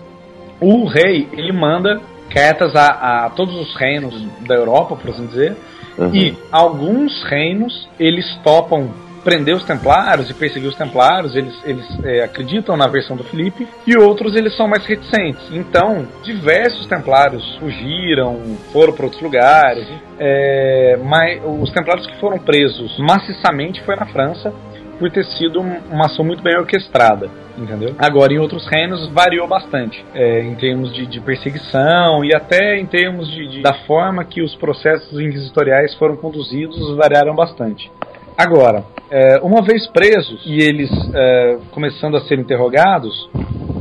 o rei ele manda cartas a, a todos os reinos da Europa, por assim dizer, Uhum. e alguns reinos eles topam prender os templários e perseguir os templários, eles, eles é, acreditam na versão do Filipe, e outros eles são mais reticentes. Então, diversos templários fugiram, foram para outros lugares, é, mas os templários que foram presos maciçamente foi na França, por ter sido um- uma ação muito bem orquestrada, entendeu? Agora, em outros reinos variou bastante, é, em termos de, de perseguição e até em termos de, de- da forma que os processos inquisitoriais foram conduzidos variaram bastante. Agora, é, uma vez presos e eles é, começando a ser interrogados,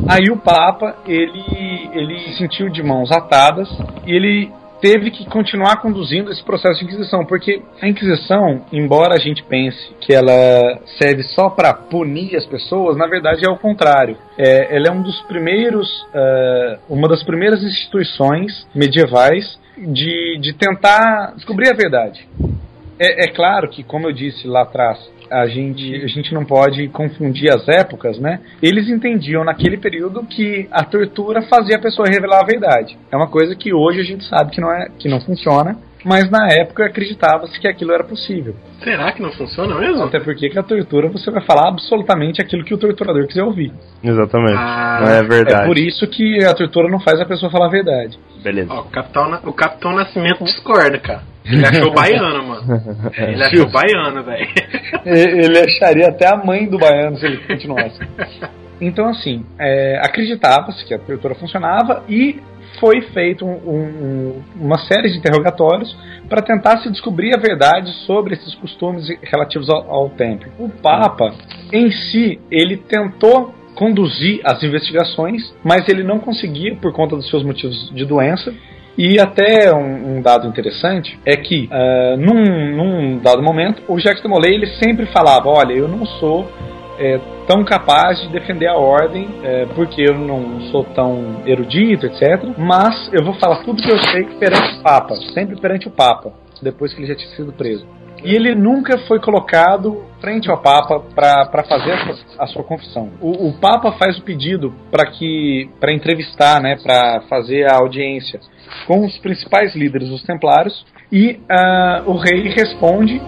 aí o Papa ele ele se sentiu de mãos atadas e ele teve que continuar conduzindo esse processo de Inquisição, porque a Inquisição, embora a gente pense que ela serve só para punir as pessoas, na verdade é o contrário. É, ela é um dos primeiros, é, uma das primeiras instituições medievais de, de tentar descobrir a verdade. É, é claro que, como eu disse lá atrás, a gente, a gente não pode confundir as épocas, né? Eles entendiam naquele período que a tortura fazia a pessoa revelar a verdade. É uma coisa que hoje a gente sabe que não, é, que não funciona, mas na época acreditava-se que aquilo era possível. Será que não funciona mesmo? Até porque que a tortura você vai falar absolutamente aquilo que o torturador quiser ouvir. Exatamente. Ah, não é verdade. É por isso que a tortura não faz a pessoa falar a verdade. Beleza. Ó, o, Capitão, o Capitão Nascimento discorda, cara. Ele achou baiano, mano. Ele achou baiano, velho. ele acharia até a mãe do baiano se ele continuasse. Então, assim, é, acreditava-se que a tortura funcionava e foi feito um- um- uma série de interrogatórios para tentar se descobrir a verdade sobre esses costumes relativos ao, ao templo. O Papa, em si, ele tentou conduzir as investigações, mas ele não conseguia por conta dos seus motivos de doença. E até um, um dado interessante é que, ah, num, num dado momento, o Jacques de Molay ele sempre falava: Olha, eu não sou é, tão capaz de defender a ordem, é, porque eu não sou tão erudito, etc. Mas eu vou falar tudo que eu sei perante o Papa, sempre perante o Papa, depois que ele já tinha sido preso. E ele nunca foi colocado frente ao Papa para fazer a sua, a sua confissão. O, o Papa faz o pedido para que para entrevistar, né, para fazer a audiência com os principais líderes dos Templários e ah, o rei responde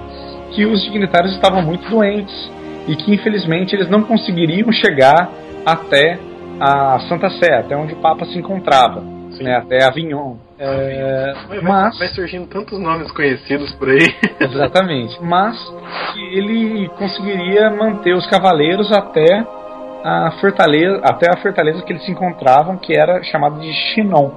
que os dignitários estavam muito doentes e que infelizmente eles não conseguiriam chegar até a Santa Sé, até onde o Papa se encontrava, né, até Avignon. É, Vai, mas vai surgindo tantos nomes conhecidos por aí. Exatamente. Mas que ele conseguiria manter os cavaleiros até a fortaleza, até a fortaleza que eles se encontravam, que era chamada de Chinon.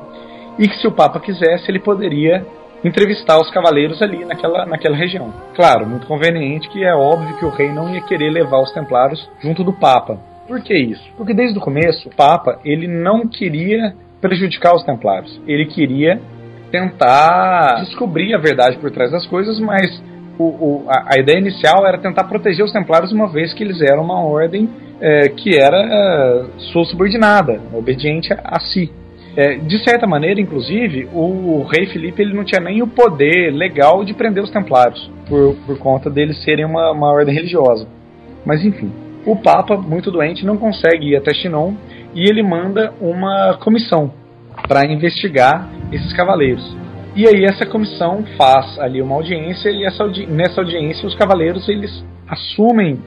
E que se o Papa quisesse, ele poderia entrevistar os cavaleiros ali naquela, naquela região. Claro, muito conveniente que é óbvio que o rei não ia querer levar os templários junto do Papa. Por que isso? Porque desde o começo, o Papa ele não queria prejudicar os templários. Ele queria tentar descobrir a verdade por trás das coisas, mas o, o- a, a ideia inicial era tentar proteger os templários uma vez que eles eram uma ordem eh, que era sua subordinada, obediente a si. Eh, de certa maneira, inclusive, o, o rei Felipe ele não tinha nem o poder legal de prender os templários, por, por conta deles serem uma, uma ordem religiosa. Mas enfim, o Papa, muito doente, não consegue ir até Chinon e ele manda uma comissão para investigar esses cavaleiros. E aí essa comissão faz ali uma audiência e audi- nessa audiência os cavaleiros eles assumem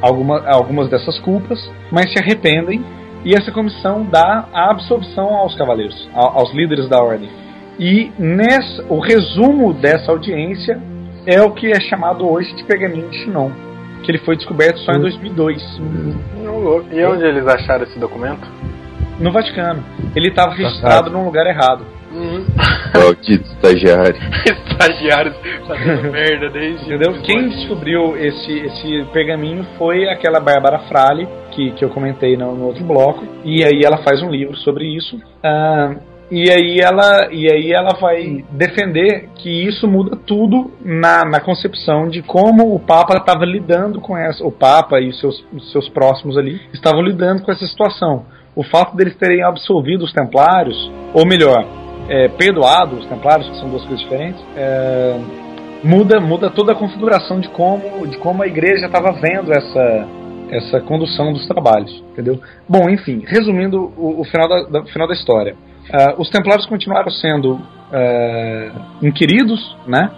alguma, algumas dessas culpas, mas se arrependem e essa comissão dá a absolvição aos cavaleiros, aos líderes da ordem. E nessa, o resumo dessa audiência é o que é chamado hoje de Pergaminho de Chinon, que ele foi descoberto só em 2002 E onde eles acharam esse documento? no Vaticano. Ele estava registrado num lugar errado. Maldito estagiário. Estagiários fazendo merda desde. Entendeu? Quem descobriu esse, esse pergaminho foi aquela Bárbara Frale, que, que eu comentei no, no outro bloco. E aí ela faz um livro sobre isso. Ah, e aí ela e aí ela vai defender que isso muda tudo na, na concepção de como o Papa estava lidando com essa o Papa e os seus, os seus próximos ali estavam lidando com essa situação o fato deles terem absolvido os Templários ou melhor é, perdoado os Templários que são duas coisas diferentes é, muda muda toda a configuração de como de como a Igreja estava vendo essa essa condução dos trabalhos entendeu bom enfim resumindo o, o final da, da final da história Uh, os Templários continuaram sendo uh, inquiridos, né?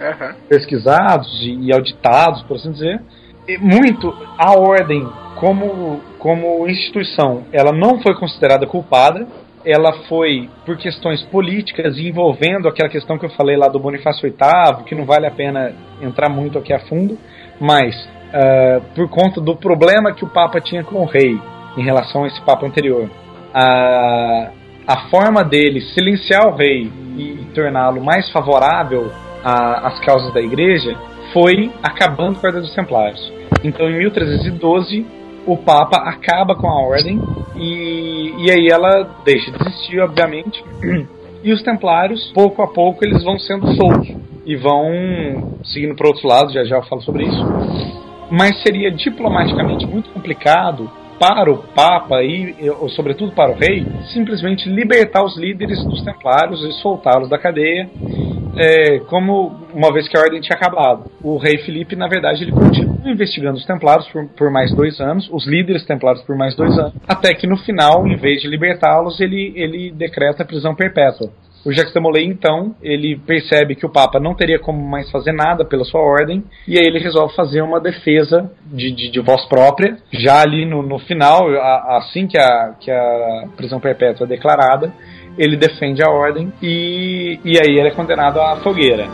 Aham. pesquisados e, e auditados, por assim dizer. E muito a ordem como como instituição, ela não foi considerada culpada. Ela foi por questões políticas envolvendo aquela questão que eu falei lá do Bonifácio VIII, que não vale a pena entrar muito aqui a fundo, mas uh, por conta do problema que o Papa tinha com o rei em relação a esse Papa anterior. A, a forma dele silenciar o rei e torná-lo mais favorável às causas da igreja foi acabando com a Ordem dos Templários. Então, em 1312, o Papa acaba com a Ordem e, e aí ela deixa de existir, obviamente. E os Templários, pouco a pouco, eles vão sendo soltos e vão seguindo para outros lados. Já já eu falo sobre isso. Mas seria diplomaticamente muito complicado para o Papa e, ou sobretudo para o rei, simplesmente libertar os líderes dos Templários e soltá-los da cadeia, é, como uma vez que a ordem tinha acabado. O rei Felipe, na verdade, ele continua investigando os Templários por, por mais dois anos, os líderes Templários por mais dois anos, até que no final, em vez de libertá-los, ele, ele decreta a prisão perpétua. O Jacques de Molay, então, ele percebe que o Papa não teria como mais fazer nada pela sua ordem, e aí ele resolve fazer uma defesa de, de, de voz própria, já ali no, no final, a- assim que a, que a prisão perpétua é declarada, ele defende a ordem e, e aí ele é condenado à fogueira.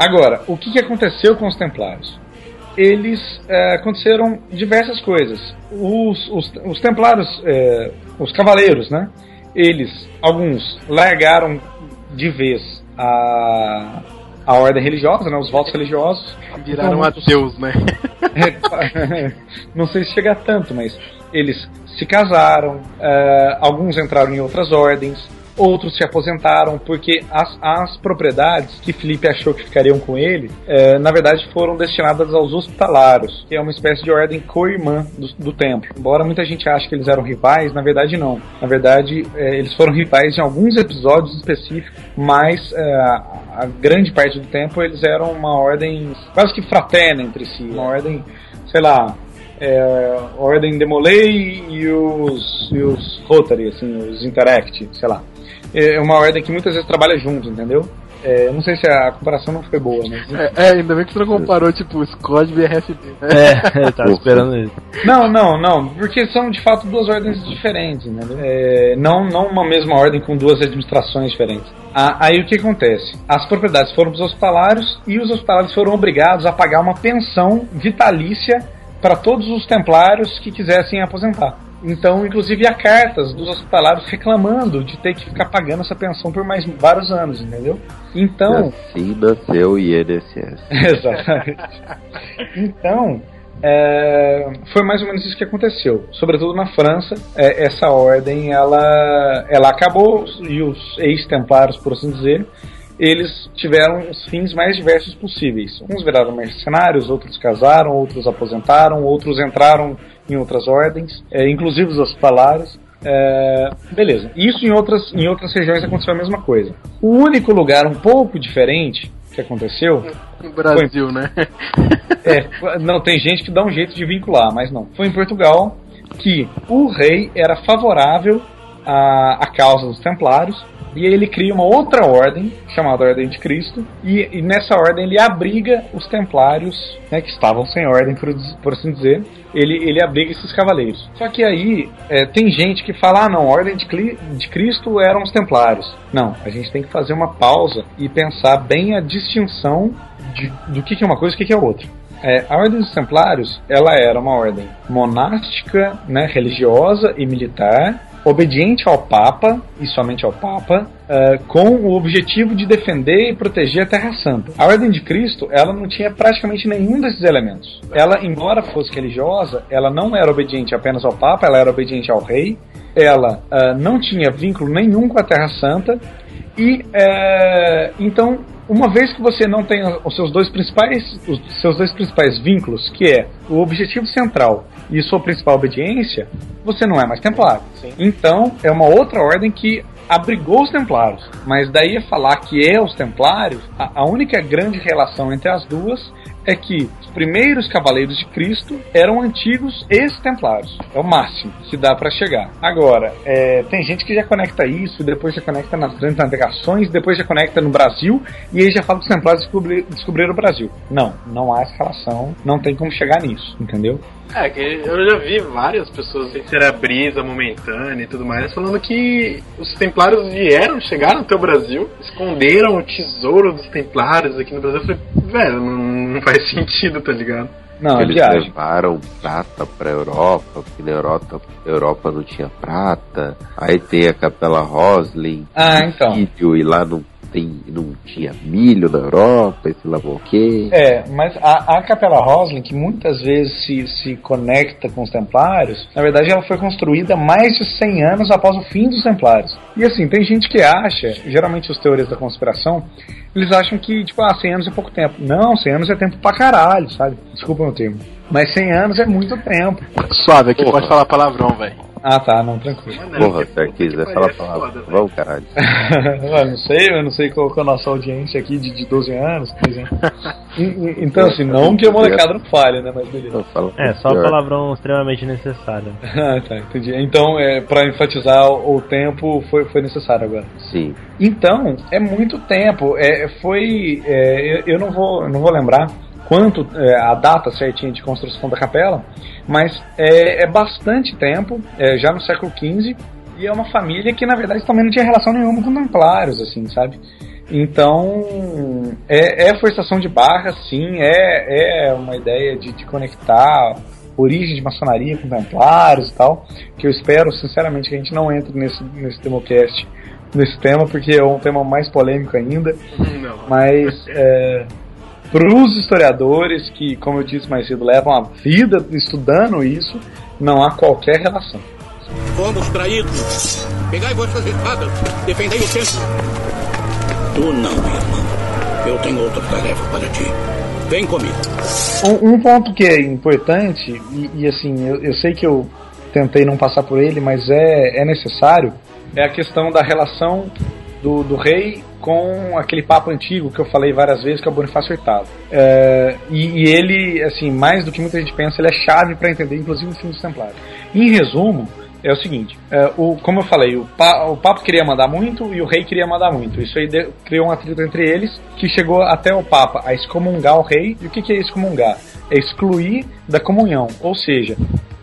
Agora, o que, aconteceu com os Templários? Eles é, aconteceram diversas coisas. Os, os, os Templários, é, os Cavaleiros, né? Eles, alguns, largaram de vez a, a ordem religiosa, né? Os votos religiosos. Viraram Então, ateus, né? É, não sei se chega a tanto, mas eles se casaram, eh, alguns entraram em outras ordens, outros se aposentaram, porque as, as propriedades que Felipe achou que ficariam com ele, eh, na verdade foram destinadas aos hospitalários, que é uma espécie de ordem co-irmã do, do templo. Embora muita gente ache que eles eram rivais, na verdade não. Na verdade, eh, eles foram rivais em alguns episódios específicos, mas eh, a grande parte do tempo eles eram uma ordem quase que fraterna entre si, uma ordem, sei lá, é, Ordem Demolay e os, e os Rotary, assim, os Interact, sei lá. É uma ordem que muitas vezes trabalha junto, entendeu? É, eu não sei se a comparação não foi boa, mas. É, é, ainda bem que você não comparou, tipo, Scott e RFB. É, eu tava esperando isso. Não, não, não, porque são de fato duas ordens diferentes, entendeu? É, não, não uma mesma ordem com duas administrações diferentes. Ah, aí o que acontece? As propriedades foram para os hospitalários e os hospitalários foram obrigados a pagar uma pensão vitalícia para todos os templários que quisessem aposentar. Então, inclusive, há cartas dos hospitalários reclamando de ter que ficar pagando essa pensão por mais vários anos, entendeu? Então, Assim nasceu o INSS. Exatamente. Então, é, foi mais ou menos isso que aconteceu. Sobretudo na França, é, essa ordem ela, ela acabou e os ex-templários, por assim dizer, eles tiveram os fins mais diversos possíveis. Uns viraram mercenários, outros casaram, outros aposentaram, outros entraram em outras ordens, é, inclusive os hospitalários. É, beleza. Isso em outras, em outras regiões aconteceu a mesma coisa. O único lugar um pouco diferente que aconteceu No Brasil, né? é, não, tem gente que dá um jeito de vincular, mas não. Foi em Portugal que o rei era favorável à, à causa dos templários E ele cria uma outra ordem, chamada Ordem de Cristo, e, e nessa ordem ele abriga os templários, né, que estavam sem ordem, por, por assim dizer, ele, ele abriga esses cavaleiros. Só que aí é, tem gente que fala, ah não, a Ordem de, Cli- de Cristo eram os templários. Não, a gente tem que fazer uma pausa e pensar bem a distinção de, do que, que é uma coisa e o que, que é outra. É, a Ordem dos Templários, ela era uma ordem monástica, né, religiosa e militar, obediente ao Papa, e somente ao Papa, eh, com o objetivo de defender e proteger a Terra Santa. A Ordem de Cristo, ela não tinha praticamente nenhum desses elementos. Ela, embora fosse religiosa, ela não era obediente apenas ao Papa, ela era obediente ao rei, ela ah, não tinha vínculo nenhum com a Terra Santa, e eh, então, uma vez que você não tem os seus dois principais, os seus dois principais vínculos, que é o objetivo central e sua principal obediência, você não é mais templário. Então, é uma outra ordem que abrigou os templários. Mas daí a falar que é os templários, a, a única grande relação entre as duas é que os primeiros cavaleiros de Cristo eram antigos ex-templários. É o máximo que dá para chegar. Agora, é, tem gente que já conecta isso, depois já conecta nas grandes navegações, depois já conecta no Brasil, e aí já fala que os templários descobri- descobriram o Brasil. Não, não há essa relação, não tem como chegar nisso, entendeu? É, que eu já vi várias pessoas, sem ser a brisa momentânea e tudo mais, falando que os templários vieram, chegaram até o Brasil, esconderam o tesouro dos templários aqui no Brasil. Eu falei, velho, não, não faz sentido, tá ligado? Não, Eles viagem. levaram prata pra Europa, porque na Europa, Europa não tinha prata. Aí tem a Capela Roslin, Ah, então. e lá não, tem, não tinha milho na Europa, e sei lá o quê. É, mas a, a Capela Roslin, que muitas vezes se, se conecta com os Templários, na verdade ela foi construída mais de 100 anos após o fim dos Templários. E assim, tem gente que acha, geralmente os teorias da conspiração, eles acham que, tipo, ah, 100 anos é pouco tempo. Não, 100 anos é tempo pra caralho, sabe? Desculpa o termo. Mas 100 anos é muito tempo. Suave, aqui Porra. pode falar palavrão, velho. Ah, tá, não, tranquilo. Porra, se eu quiser falar palavra, vamos caralho. eu não sei, eu não sei qual que é a nossa audiência aqui de, de 12 anos, por exemplo. Então, assim, não que a molecada não falhe, né? Mas beleza. Não, fala É, só palavrão extremamente necessário. Ah, tá, entendi. Então, é, para enfatizar o o tempo, foi, foi necessário agora. Sim. Então, é muito tempo. É, foi. é, eu, eu não vou, não vou lembrar quanto é, a data certinha de construção da capela, mas é, é bastante tempo, é, já no século XV, e é uma família que na verdade também não tinha relação nenhuma com templários, assim, sabe? Então, é, é forçação de barra, sim, é, é uma ideia de, de conectar origem de maçonaria com templários e tal, que eu espero sinceramente que a gente não entre nesse, nesse democast nesse tema, porque é um tema mais polêmico ainda, Não. mas é, para os historiadores que, como eu disse mais cedo, levam a vida estudando isso, não há qualquer relação. Fomos traídos. Pegai vossas espadas. Defendei o templo. Tu não, irmão. Eu tenho outra tarefa para ti. Vem comigo. Um, um ponto que é importante, e, e assim, eu, eu sei que eu tentei não passar por ele, mas é, é necessário, é a questão da relação do, do rei com aquele papo antigo que eu falei várias vezes, que é o Bonifácio VIII. É, e, e ele, assim, mais do que muita gente pensa, ele é chave para entender, inclusive, o fim dos Templários. Em resumo, é o seguinte, é, o, como eu falei, o, pa, o Papa queria mandar muito e o rei queria mandar muito. Isso aí criou um atrito entre eles que chegou até o Papa a excomungar o rei. E o que, que é excomungar? É excluir da comunhão. Ou seja,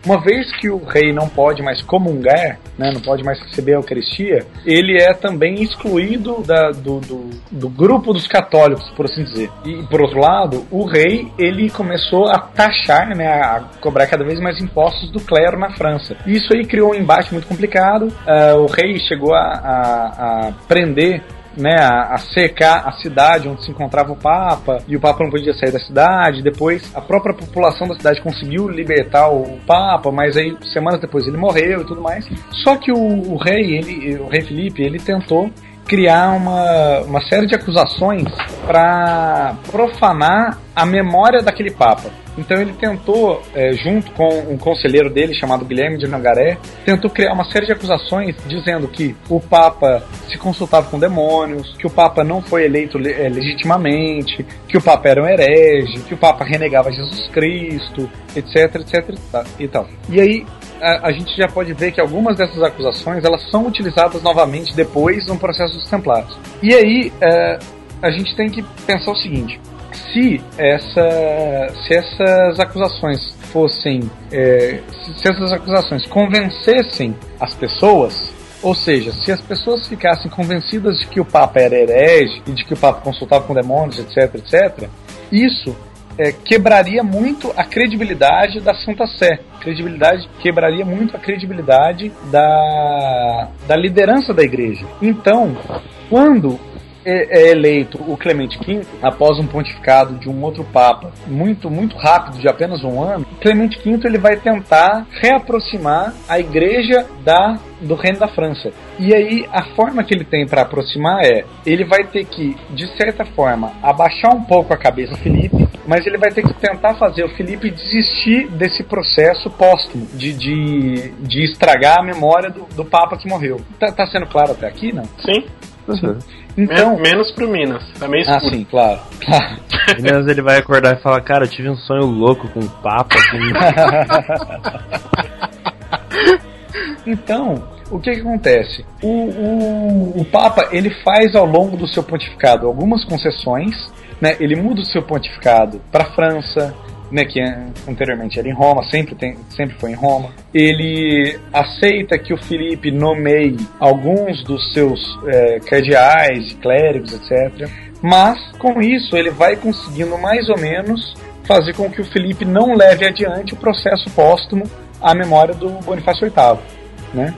uma vez que o rei não pode mais comungar, né, não pode mais receber a Eucaristia, ele é também excluído da- do, do- do grupo dos católicos, por assim dizer. E, por outro lado, o rei ele começou a taxar, né, a cobrar cada vez mais impostos do clero na França. Isso aí criou um embate muito complicado. Ah, o rei chegou a, a- a prender né, a, a cercar a cidade onde se encontrava o Papa, e o Papa não podia sair da cidade. Depois, a própria população da cidade conseguiu libertar o Papa, mas aí, semanas depois, ele morreu e tudo mais. Só que o, o rei, ele, o rei Felipe, ele tentou criar uma, uma série de acusações para profanar a memória daquele Papa. Então ele tentou, é, junto com um conselheiro dele chamado Guilherme de Nangaré, tentou criar uma série de acusações dizendo que o Papa se consultava com demônios, que o Papa não foi eleito le- é, legitimamente, que o Papa era um herege, que o Papa renegava Jesus Cristo, etc, etc e tal. E aí a, a gente já pode ver que algumas dessas acusações elas são utilizadas novamente depois no processo dos Templários. E aí é, a gente tem que pensar o seguinte: se, essa, se essas acusações fossem. é, se, essas acusações convencessem as pessoas, ou seja, se as pessoas ficassem convencidas de que o Papa era herege e de que o Papa consultava com demônios, etc, etc, isso é, quebraria muito a credibilidade da Santa Sé. Credibilidade quebraria muito a credibilidade da, da liderança da igreja. Então, quando é, é eleito o Clemente V, após um pontificado de um outro papa muito muito rápido, de apenas um ano, Clemente V ele vai tentar reaproximar a igreja da do reino da França. E aí a forma que ele tem para aproximar é, ele vai ter que, de certa forma, abaixar um pouco a cabeça do Felipe, mas ele vai ter que tentar fazer o Felipe desistir desse processo póstumo de, de, de estragar a memória do, do Papa que morreu. Tá, tá sendo claro até aqui, não? Sim. Então, Men- menos pro Minas. Tá meio ah, escuro. sim, claro. claro. Minas ele vai acordar e falar, cara, eu tive um sonho louco com um papo assim. Então, o que, que acontece? O, o, o Papa ele faz ao longo do seu pontificado algumas concessões, né? Ele muda o seu pontificado para França, né? Que an- anteriormente era em Roma, sempre tem, sempre foi em Roma. Ele aceita que o Felipe nomeie alguns dos seus é, cardeais, clérigos, etc. Mas com isso ele vai conseguindo mais ou menos fazer com que o Felipe não leve adiante o processo póstumo à memória do Bonifácio VIII, né?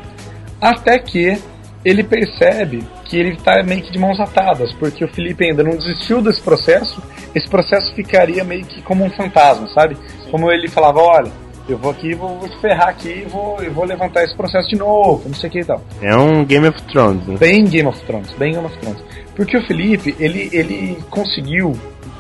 Até que ele percebe que ele está meio que de mãos atadas, porque o Felipe ainda não desistiu desse processo, esse processo ficaria meio que como um fantasma, sabe? Como ele falava, olha, eu vou aqui, vou, vou ferrar aqui, vou, eu vou levantar esse processo de novo, não sei o que e tal. É um Game of Thrones, né? Bem Game of Thrones, bem Game of Thrones. Porque o Felipe, ele, ele conseguiu,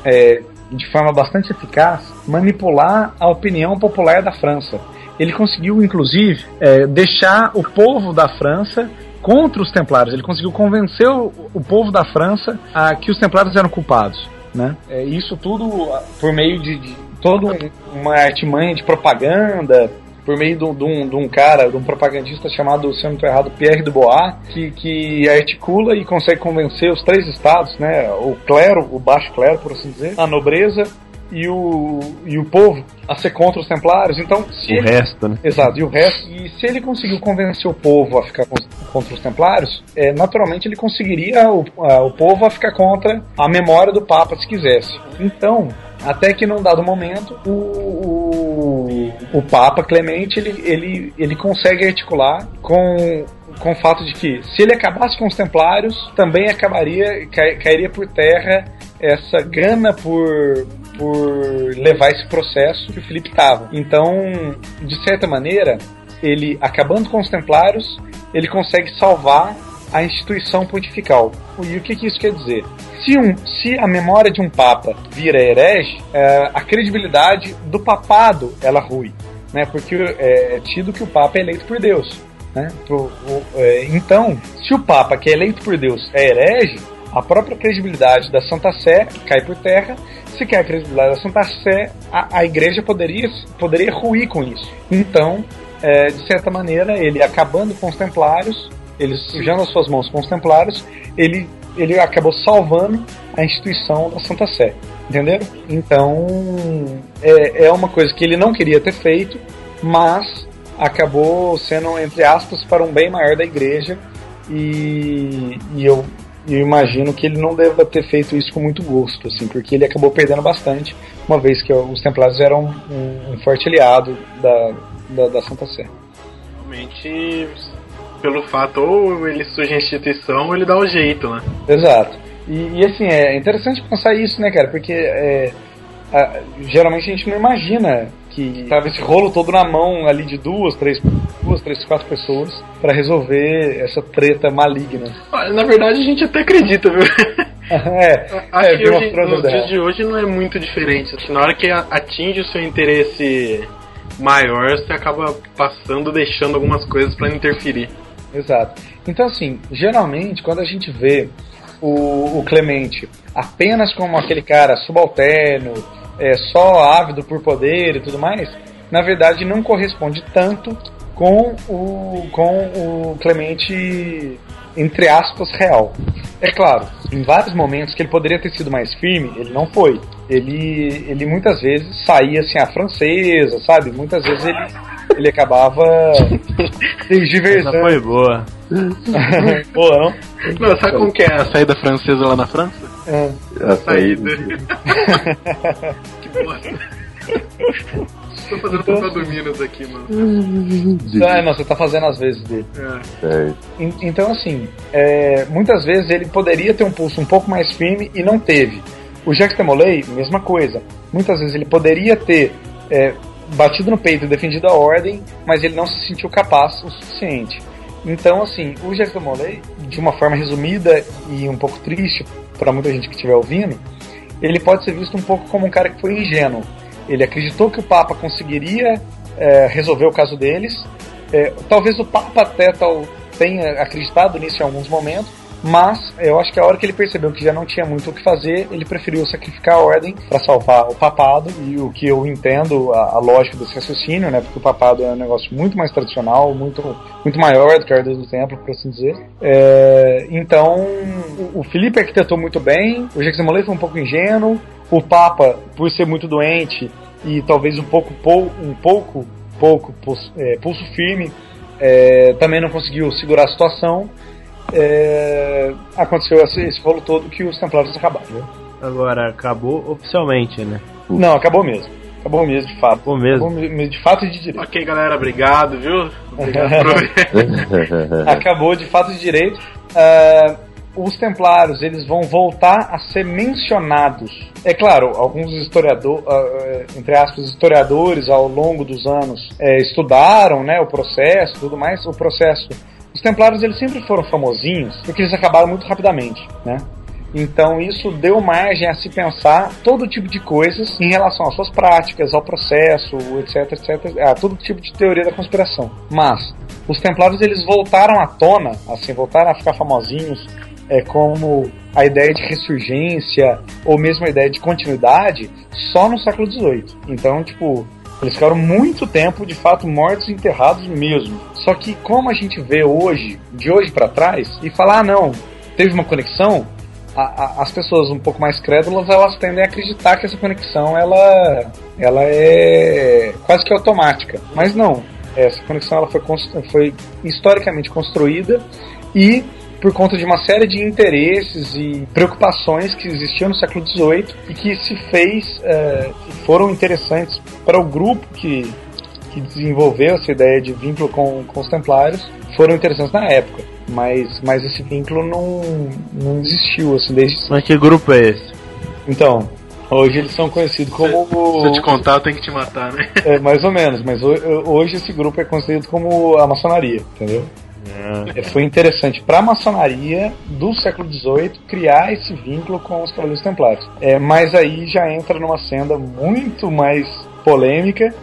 é, de forma bastante eficaz, manipular a opinião popular da França. Ele conseguiu, inclusive, é, deixar o povo da França contra os templários. Ele conseguiu convencer o, o povo da França a que os templários eram culpados. Né? É, isso tudo ah, por meio de, de toda um- uma artimanha de propaganda, por meio de de um- de um cara, de um propagandista chamado, se eu não estou errado, Pierre Dubois, que, que articula e consegue convencer os três estados, né, o clero, o baixo clero, por assim dizer, a nobreza e o, e o povo a ser contra os templários. Então, se O ele- resto, né? Exato, e o resto. E se ele conseguiu convencer o povo a ficar con- contra os templários, é, naturalmente ele conseguiria o, a- o povo a ficar contra a memória do Papa se quisesse. Então, até que num dado momento, o, o, o Papa Clemente ele, ele, ele consegue articular com, com o fato de que se ele acabasse com os templários, também acabaria, cai- cairia por terra essa gana por, por levar esse processo que o Felipe estava. Então, de certa maneira, ele acabando com os templários, ele consegue salvar a instituição pontifical. E o que, que isso quer dizer? Se, um, se a memória de um papa vira herege, é, a credibilidade do papado ela rui, né? Porque é, é tido que o papa é eleito por Deus. Né? É, então, se o papa que é eleito por Deus é herege, a própria credibilidade da Santa Sé cai por terra. Se cai a credibilidade da Santa Sé, a, a igreja poderia, poderia ruir com isso. Então, é, de certa maneira, ele acabando com os templários, ele sujando as suas mãos com os templários, ele, ele acabou salvando a instituição da Santa Sé. Entenderam? Então, é, é uma coisa que ele não queria ter feito, mas acabou sendo, entre aspas, para um bem maior da igreja. E, e eu, eu imagino que ele não deva ter feito isso com muito gosto, assim, porque ele acabou perdendo bastante, uma vez que os Templários eram um, um forte aliado da, da, da Santa Sé. Realmente, pelo fato, ou ele surge a instituição ou ele dá o jeito, né? Exato. E, e, assim, é interessante pensar isso, né, cara? Porque é, a- geralmente a gente não imagina que tava esse rolo todo na mão ali de duas, três, duas, três, quatro pessoas para resolver essa treta maligna. Olha, Na verdade, a gente até acredita, viu? é, Acho é, que hoje, nos dias de hoje não é muito diferente. Que na hora que atinge o seu interesse maior, você acaba passando, deixando algumas coisas pra não interferir. Exato. Então, assim, geralmente, quando a gente vê o, o Clemente apenas como aquele cara subalterno, é, só ávido por poder e tudo mais, na verdade não corresponde tanto com o, com o Clemente, entre aspas, real. É claro, em vários momentos que ele poderia ter sido mais firme, ele não foi. Ele, ele muitas vezes saía assim a francesa, sabe? Muitas vezes ele, ele acabava Essa tergiversando. foi boa. Boa, não? Não, sabe como que é a saída francesa lá na França? É. A saída. que bosta. Tô fazendo Então- papel do Minas aqui, mano. Ah, não, você tá fazendo as vezes dele. É. Certo. En- Então, assim, é, muitas vezes ele poderia ter um pulso um pouco mais firme e não teve. O Jacques Demolay, mesma coisa. Muitas vezes ele poderia ter é, batido no peito e defendido a ordem, mas ele não se sentiu capaz o suficiente. Então, assim, o Jacques Demolay, de uma forma resumida e um pouco triste para muita gente que estiver ouvindo, ele pode ser visto um pouco como um cara que foi ingênuo. Ele acreditou que o Papa conseguiria é, resolver o caso deles. É, talvez o Papa até tal, tenha acreditado nisso em alguns momentos, mas eu acho que a hora que ele percebeu que já não tinha muito o que fazer, ele preferiu sacrificar a ordem para salvar o papado. E o que eu entendo a, a lógica desse raciocínio, né? Porque o papado é um negócio muito mais tradicional, muito, muito maior do que a ordem do templo, por assim dizer. É, então, o, o Felipe arquitetou muito bem, o Jacques Molay foi um pouco ingênuo, o Papa, por ser muito doente e talvez um pouco, pou, um pouco, pouco pulso, é, pulso firme, é, também não conseguiu segurar a situação. É, aconteceu esse, esse rolo todo que os Templários acabaram. né? Agora, acabou oficialmente, né? Não, acabou mesmo. Acabou mesmo, de fato. Acabou mesmo. Acabou de fato e de direito. Ok, galera, obrigado, viu? Obrigado por acabou de fato de direito. Ah, os Templários eles vão voltar a ser mencionados. É claro, alguns historiadores, entre aspas, historiadores ao longo dos anos eh, estudaram, né, o processo, tudo mais. O processo, os Templários eles sempre foram famosinhos porque eles acabaram muito rapidamente, né? Então isso deu margem a se pensar todo tipo de coisas em relação às suas práticas, ao processo, etc, etc, a todo tipo de teoria da conspiração. Mas os Templários eles voltaram à tona, assim, voltaram a ficar famosinhos, é como a ideia de ressurgência ou mesmo a ideia de continuidade só no século XVIII. Então, tipo, eles ficaram muito tempo, de fato, mortos e enterrados mesmo. Só que como a gente vê hoje, de hoje para trás, e falar, ah, não, teve uma conexão, a- a- as pessoas um pouco mais crédulas elas tendem a acreditar que essa conexão ela, ela é quase que automática. Mas não, essa conexão ela foi, foi historicamente construída e por conta de uma série de interesses e preocupações que existiam no século XVIII e que se fez, eh, que foram interessantes para o grupo que, que desenvolveu essa ideia de vínculo com, com os templários, foram interessantes na época. Mas, mas esse vínculo não, não existiu assim desde Mas que grupo é esse? então, hoje eles são conhecidos como. Se eu te contar, eu tenho que te matar, né? É, mais ou menos, mas ho- hoje esse grupo é conhecido como a maçonaria, entendeu? É, Foi interessante para a maçonaria do século XVIII criar esse vínculo com os Cavaleiros Templários. É, mas aí já entra numa senda muito mais polêmica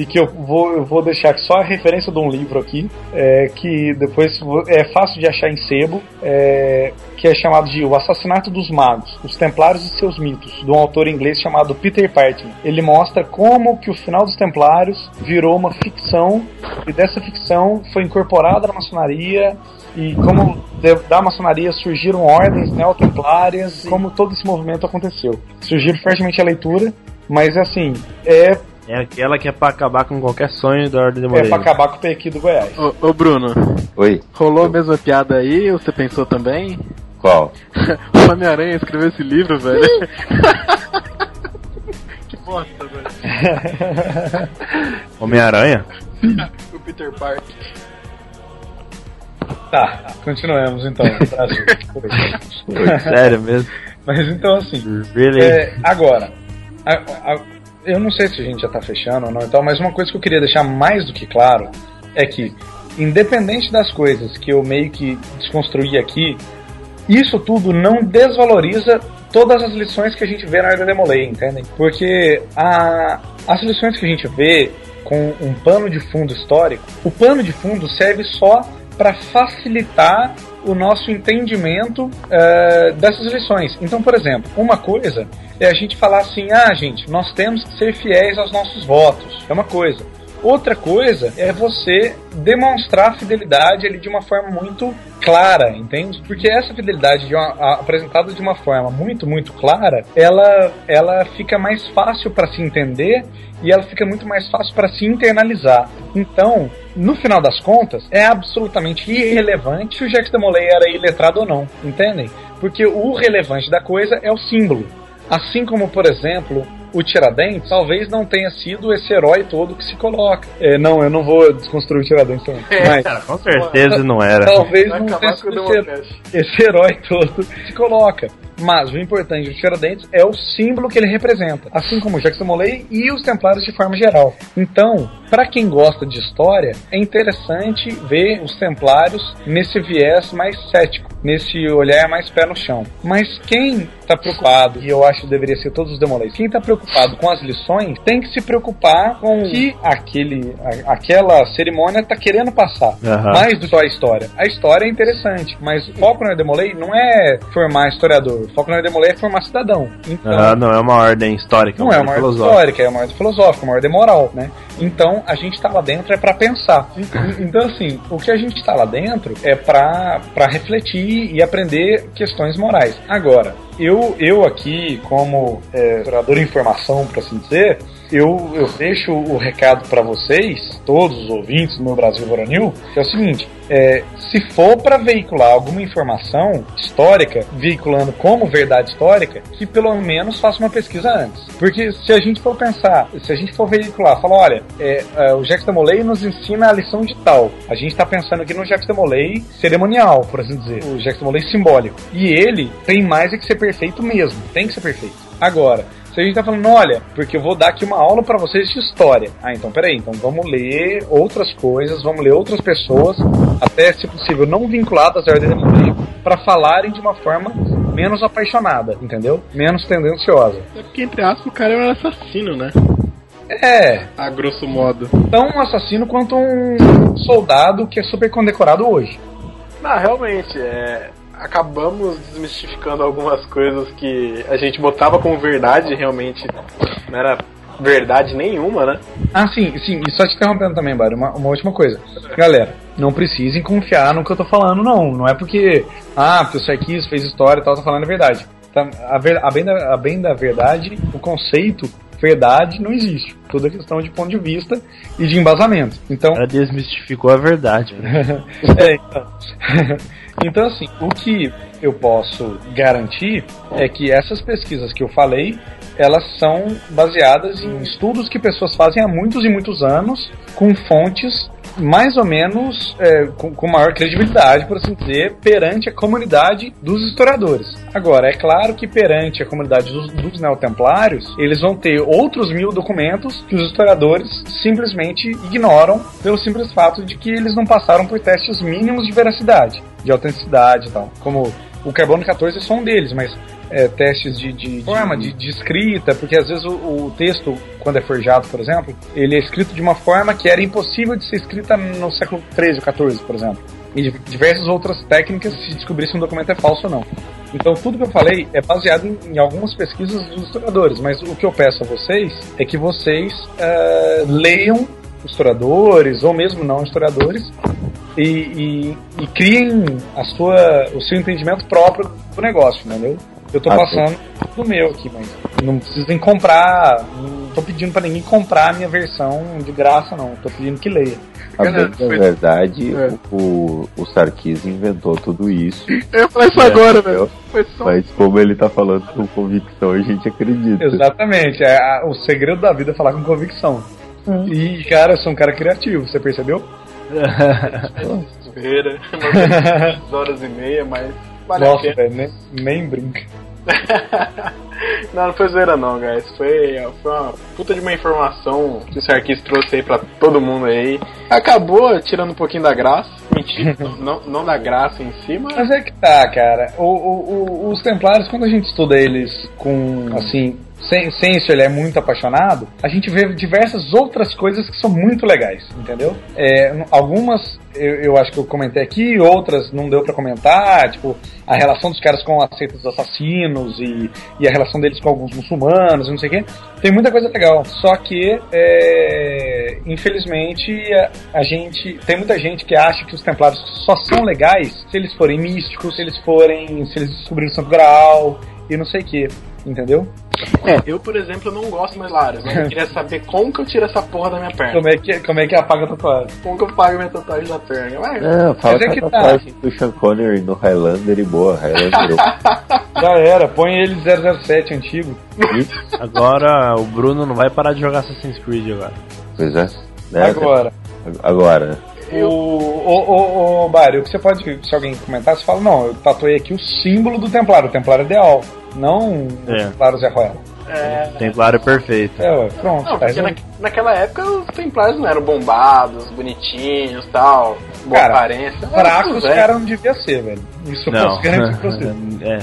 e que eu vou, eu vou deixar só a referência de um livro aqui, é, que depois é fácil de achar em sebo, é, que é chamado de O Assassinato dos Magos, Os Templários e Seus Mitos, de um autor inglês chamado Peter Parton. Ele mostra como que o final dos Templários virou uma ficção e dessa ficção foi incorporada na maçonaria e como da maçonaria surgiram ordens neotemplárias, como todo esse movimento aconteceu. Sugiro fortemente a leitura, mas assim, é, É aquela que é pra acabar com qualquer sonho da Ordem de é Moreira. pra acabar com o Pequi do Goiás. Ô, ô, Bruno, Oi, rolou a mesma piada aí? Ou você pensou também? qual? o Homem-Aranha escreveu esse livro, velho. que bosta, velho. Homem-Aranha? o Peter Parker. Tá, continuemos então. Brasil. Sério mesmo? Mas então assim, Really? é, agora, a- a- eu não sei se a gente já tá fechando ou não, então, mas uma coisa que eu queria deixar mais do que claro é que, independente das coisas que eu meio que desconstruí aqui, isso tudo não desvaloriza todas as lições que a gente vê na Ordem Demolei, entendem? Porque a, as lições que a gente vê com um pano de fundo histórico, o pano de fundo serve só para facilitar o nosso entendimento eh, dessas lições. Então, por exemplo, uma coisa é a gente falar assim: ah, gente, nós temos que ser fiéis aos nossos votos. É uma coisa. Outra coisa é você demonstrar fidelidade ali de uma forma muito clara, entende? Porque essa fidelidade de uma- a- apresentada de uma forma muito, muito clara, ela, ela fica mais fácil para se entender e ela fica muito mais fácil para se internalizar. Então, no final das contas, é absolutamente irrelevante se o Jack Demolay era iletrado ou não, entendem? Porque o relevante da coisa é o símbolo. Assim como, por exemplo, o Tiradentes talvez não tenha sido esse herói todo que se coloca. É, não, eu não vou desconstruir o Tiradentes também. Mas, Cara, com certeza não era. Talvez Vai não tenha sido esse, esse herói todo que se coloca. Mas o importante do Tiradentes é o símbolo que ele representa, assim como Jackson Molay e os Templários de forma geral. Então, para quem gosta de história, é interessante ver os Templários nesse viés mais cético, nesse olhar mais pé no chão. Mas quem está preocupado, e eu acho que deveria ser todos os Demolays, quem está preocupado com as lições tem que se preocupar com o que aquele, a- aquela cerimônia está querendo passar. Mais do que só a história. A história é interessante, mas o foco no Demolay não é formar historiador. O foco no Demolay é formar cidadão. Então, não é uma ordem histórica, não é uma ordem filosófica. histórica, é uma ordem filosófica, uma ordem moral, né? Então a gente tá lá dentro é pra pensar. Então assim, o que a gente tá lá dentro é pra refletir e aprender questões morais. Agora, eu eu aqui como é, historiador de informação, por assim dizer, eu, eu deixo o recado pra vocês, todos os ouvintes do meu Brasil Voronil, que é o seguinte: é, se for para veicular alguma informação histórica, veiculando como verdade histórica, que pelo menos faça uma pesquisa antes. Porque se a gente for pensar, se a gente for veicular, falar, olha, é, é, o Jacques Demolay nos ensina a lição de tal. A gente está pensando aqui no Jacques Demolay cerimonial, por assim dizer, o Jacques Demolay simbólico. E ele tem mais é que ser perfeito mesmo, tem que ser perfeito. Agora, se a gente tá falando, olha, porque eu vou dar aqui uma aula pra vocês de história. Ah, então peraí, então vamos ler outras coisas, vamos ler outras pessoas, até se possível não vinculadas à ordem democrática, para falarem de uma forma menos apaixonada, entendeu? Menos tendenciosa. É porque, entre aspas, o cara é um assassino, né? É, A grosso modo. tão um assassino quanto um soldado que é super condecorado hoje. Não, realmente, é. Acabamos desmistificando algumas coisas que a gente botava como verdade, realmente não era verdade nenhuma, né? Ah, sim, sim, e só te interrompendo também, Mário, uma, uma última coisa. Galera, não precisem confiar no que eu tô falando, não. Não é porque, ah, porque o Sarkis fez história e tal, tá falando a verdade. Tá, a, ver, a, bem da, a bem da verdade, o conceito verdade não existe. Tudo é questão de ponto de vista e de embasamento. Então, Ela desmistificou a verdade. é, então. então, assim, o que eu posso garantir é que essas pesquisas que eu falei, elas são baseadas em estudos que pessoas fazem há muitos e muitos anos, com fontes mais ou menos é, com, com maior credibilidade, por assim dizer, perante a comunidade dos historiadores. Agora, é claro que perante a comunidade dos, dos neotemplários, eles vão ter outros mil documentos que os historiadores simplesmente ignoram pelo simples fato de que eles não passaram por testes mínimos de veracidade, de autenticidade e tal. Como o Carbono 14 é só um deles, mas é, testes de, de forma, de, de escrita, porque às vezes o, o texto, quando é forjado, por exemplo, ele é escrito de uma forma que era impossível de ser escrita no século 13 ou 14, por exemplo. E diversas outras técnicas se descobrir se um documento é falso ou não. Então tudo que eu falei é baseado em, em algumas pesquisas dos historiadores, mas o que eu peço a vocês é que vocês eh, leiam historiadores, ou mesmo não historiadores, e, e- e criem a sua, o seu entendimento próprio do negócio, entendeu? Eu tô Ah, passando do meu aqui, mas não precisem comprar, não tô pedindo pra ninguém comprar a minha versão de graça, não. Tô pedindo que leia. A Galera, foi- verdade, É. o, o Sarkis inventou tudo isso. Eu falar isso agora, velho. Foi só. Mas como ele tá falando com convicção, a gente acredita. Exatamente, é, a- o segredo da vida é falar com convicção. E, cara, eu sou um cara criativo, você percebeu? Zoeira, duas horas e meia, mas vale a Nossa, pena. velho, nem, nem brinca. não, não foi zoeira não, guys. Foi, foi uma puta de uma informação que o Sarkis trouxe aí pra todo mundo aí. Acabou tirando um pouquinho da graça. Mentira. não, não da graça em si, mas. Mas é que tá, cara. O, o- o- os Templários, quando a gente estuda eles com, assim, sem, sem isso ele é muito apaixonado, a gente vê diversas outras coisas que são muito legais, entendeu? É, algumas eu, eu acho que eu comentei aqui, outras não deu pra comentar, tipo, a relação dos caras com a seita dos assassinos e, e a relação deles com alguns muçulmanos e não sei o quê. Tem muita coisa legal. Só que, é, infelizmente, a, a gente. Tem muita gente que acha que os templários só são legais se eles forem místicos, se eles forem. se eles descobrirem o Santo Graal e não sei o que. Entendeu? É, eu, por exemplo, não gosto mais Lares, mas eu queria saber como que eu tiro essa porra da minha perna. Como é que, como é que apaga a tatuagem? Como que eu pago minha tatuagem da perna? Vai. Não, fala Mas é que a tá. tatuagem do Sean Connery no Highlander e boa. Highlander Já era, põe ele 007 antigo. Agora o Bruno não vai parar de jogar Assassin's Creed agora. Pois é. Né? Agora. Agora. O, o, o, o Bari, o que você pode, se alguém comentar, você fala, não, eu tatuei aqui o símbolo do Templário, o Templário ideal, não o É. Templário Zé Ruela. É. Templário perfeito. É, pronto. Não, tá porque na, naquela época os templários não eram bombados, bonitinhos tal, boa Cara, aparência. Era Fraco tudo os velho. caras não devia ser, velho. Isso eu Não. posso garantir pra você. é.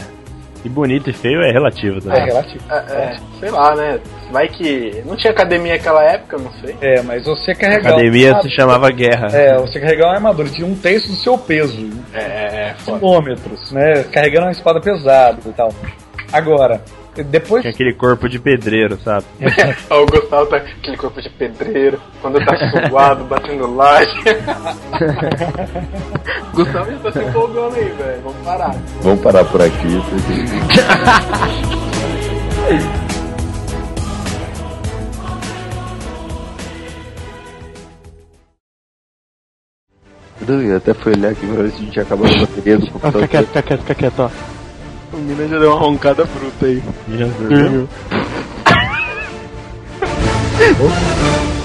E bonito e feio é relativo É também. relativo. É, é, sei lá, né? Vai que. Não tinha academia naquela época, não sei. É, mas você A carregar. academia uma- se chamava Guerra. É, você carregar uma armadura de um terço do seu peso, É, é, é quilômetros, né? Carregando uma espada pesada e tal. Agora, depois. Tinha aquele corpo de pedreiro, sabe? Ó, o Gustavo tá com aquele corpo de pedreiro, quando tá suado, batendo laje. Gustavo já tá se empolgando aí, velho. Vamos parar. Vamos parar por aqui. porque- Não, eu até fui olhar aqui pra ver se a gente acabou a bateria do Ah, computador. fica quieto, fica quieto, fica quieto, ó. O Mina já deu uma roncada bruta aí. Meninas, dormiu? Dormiu.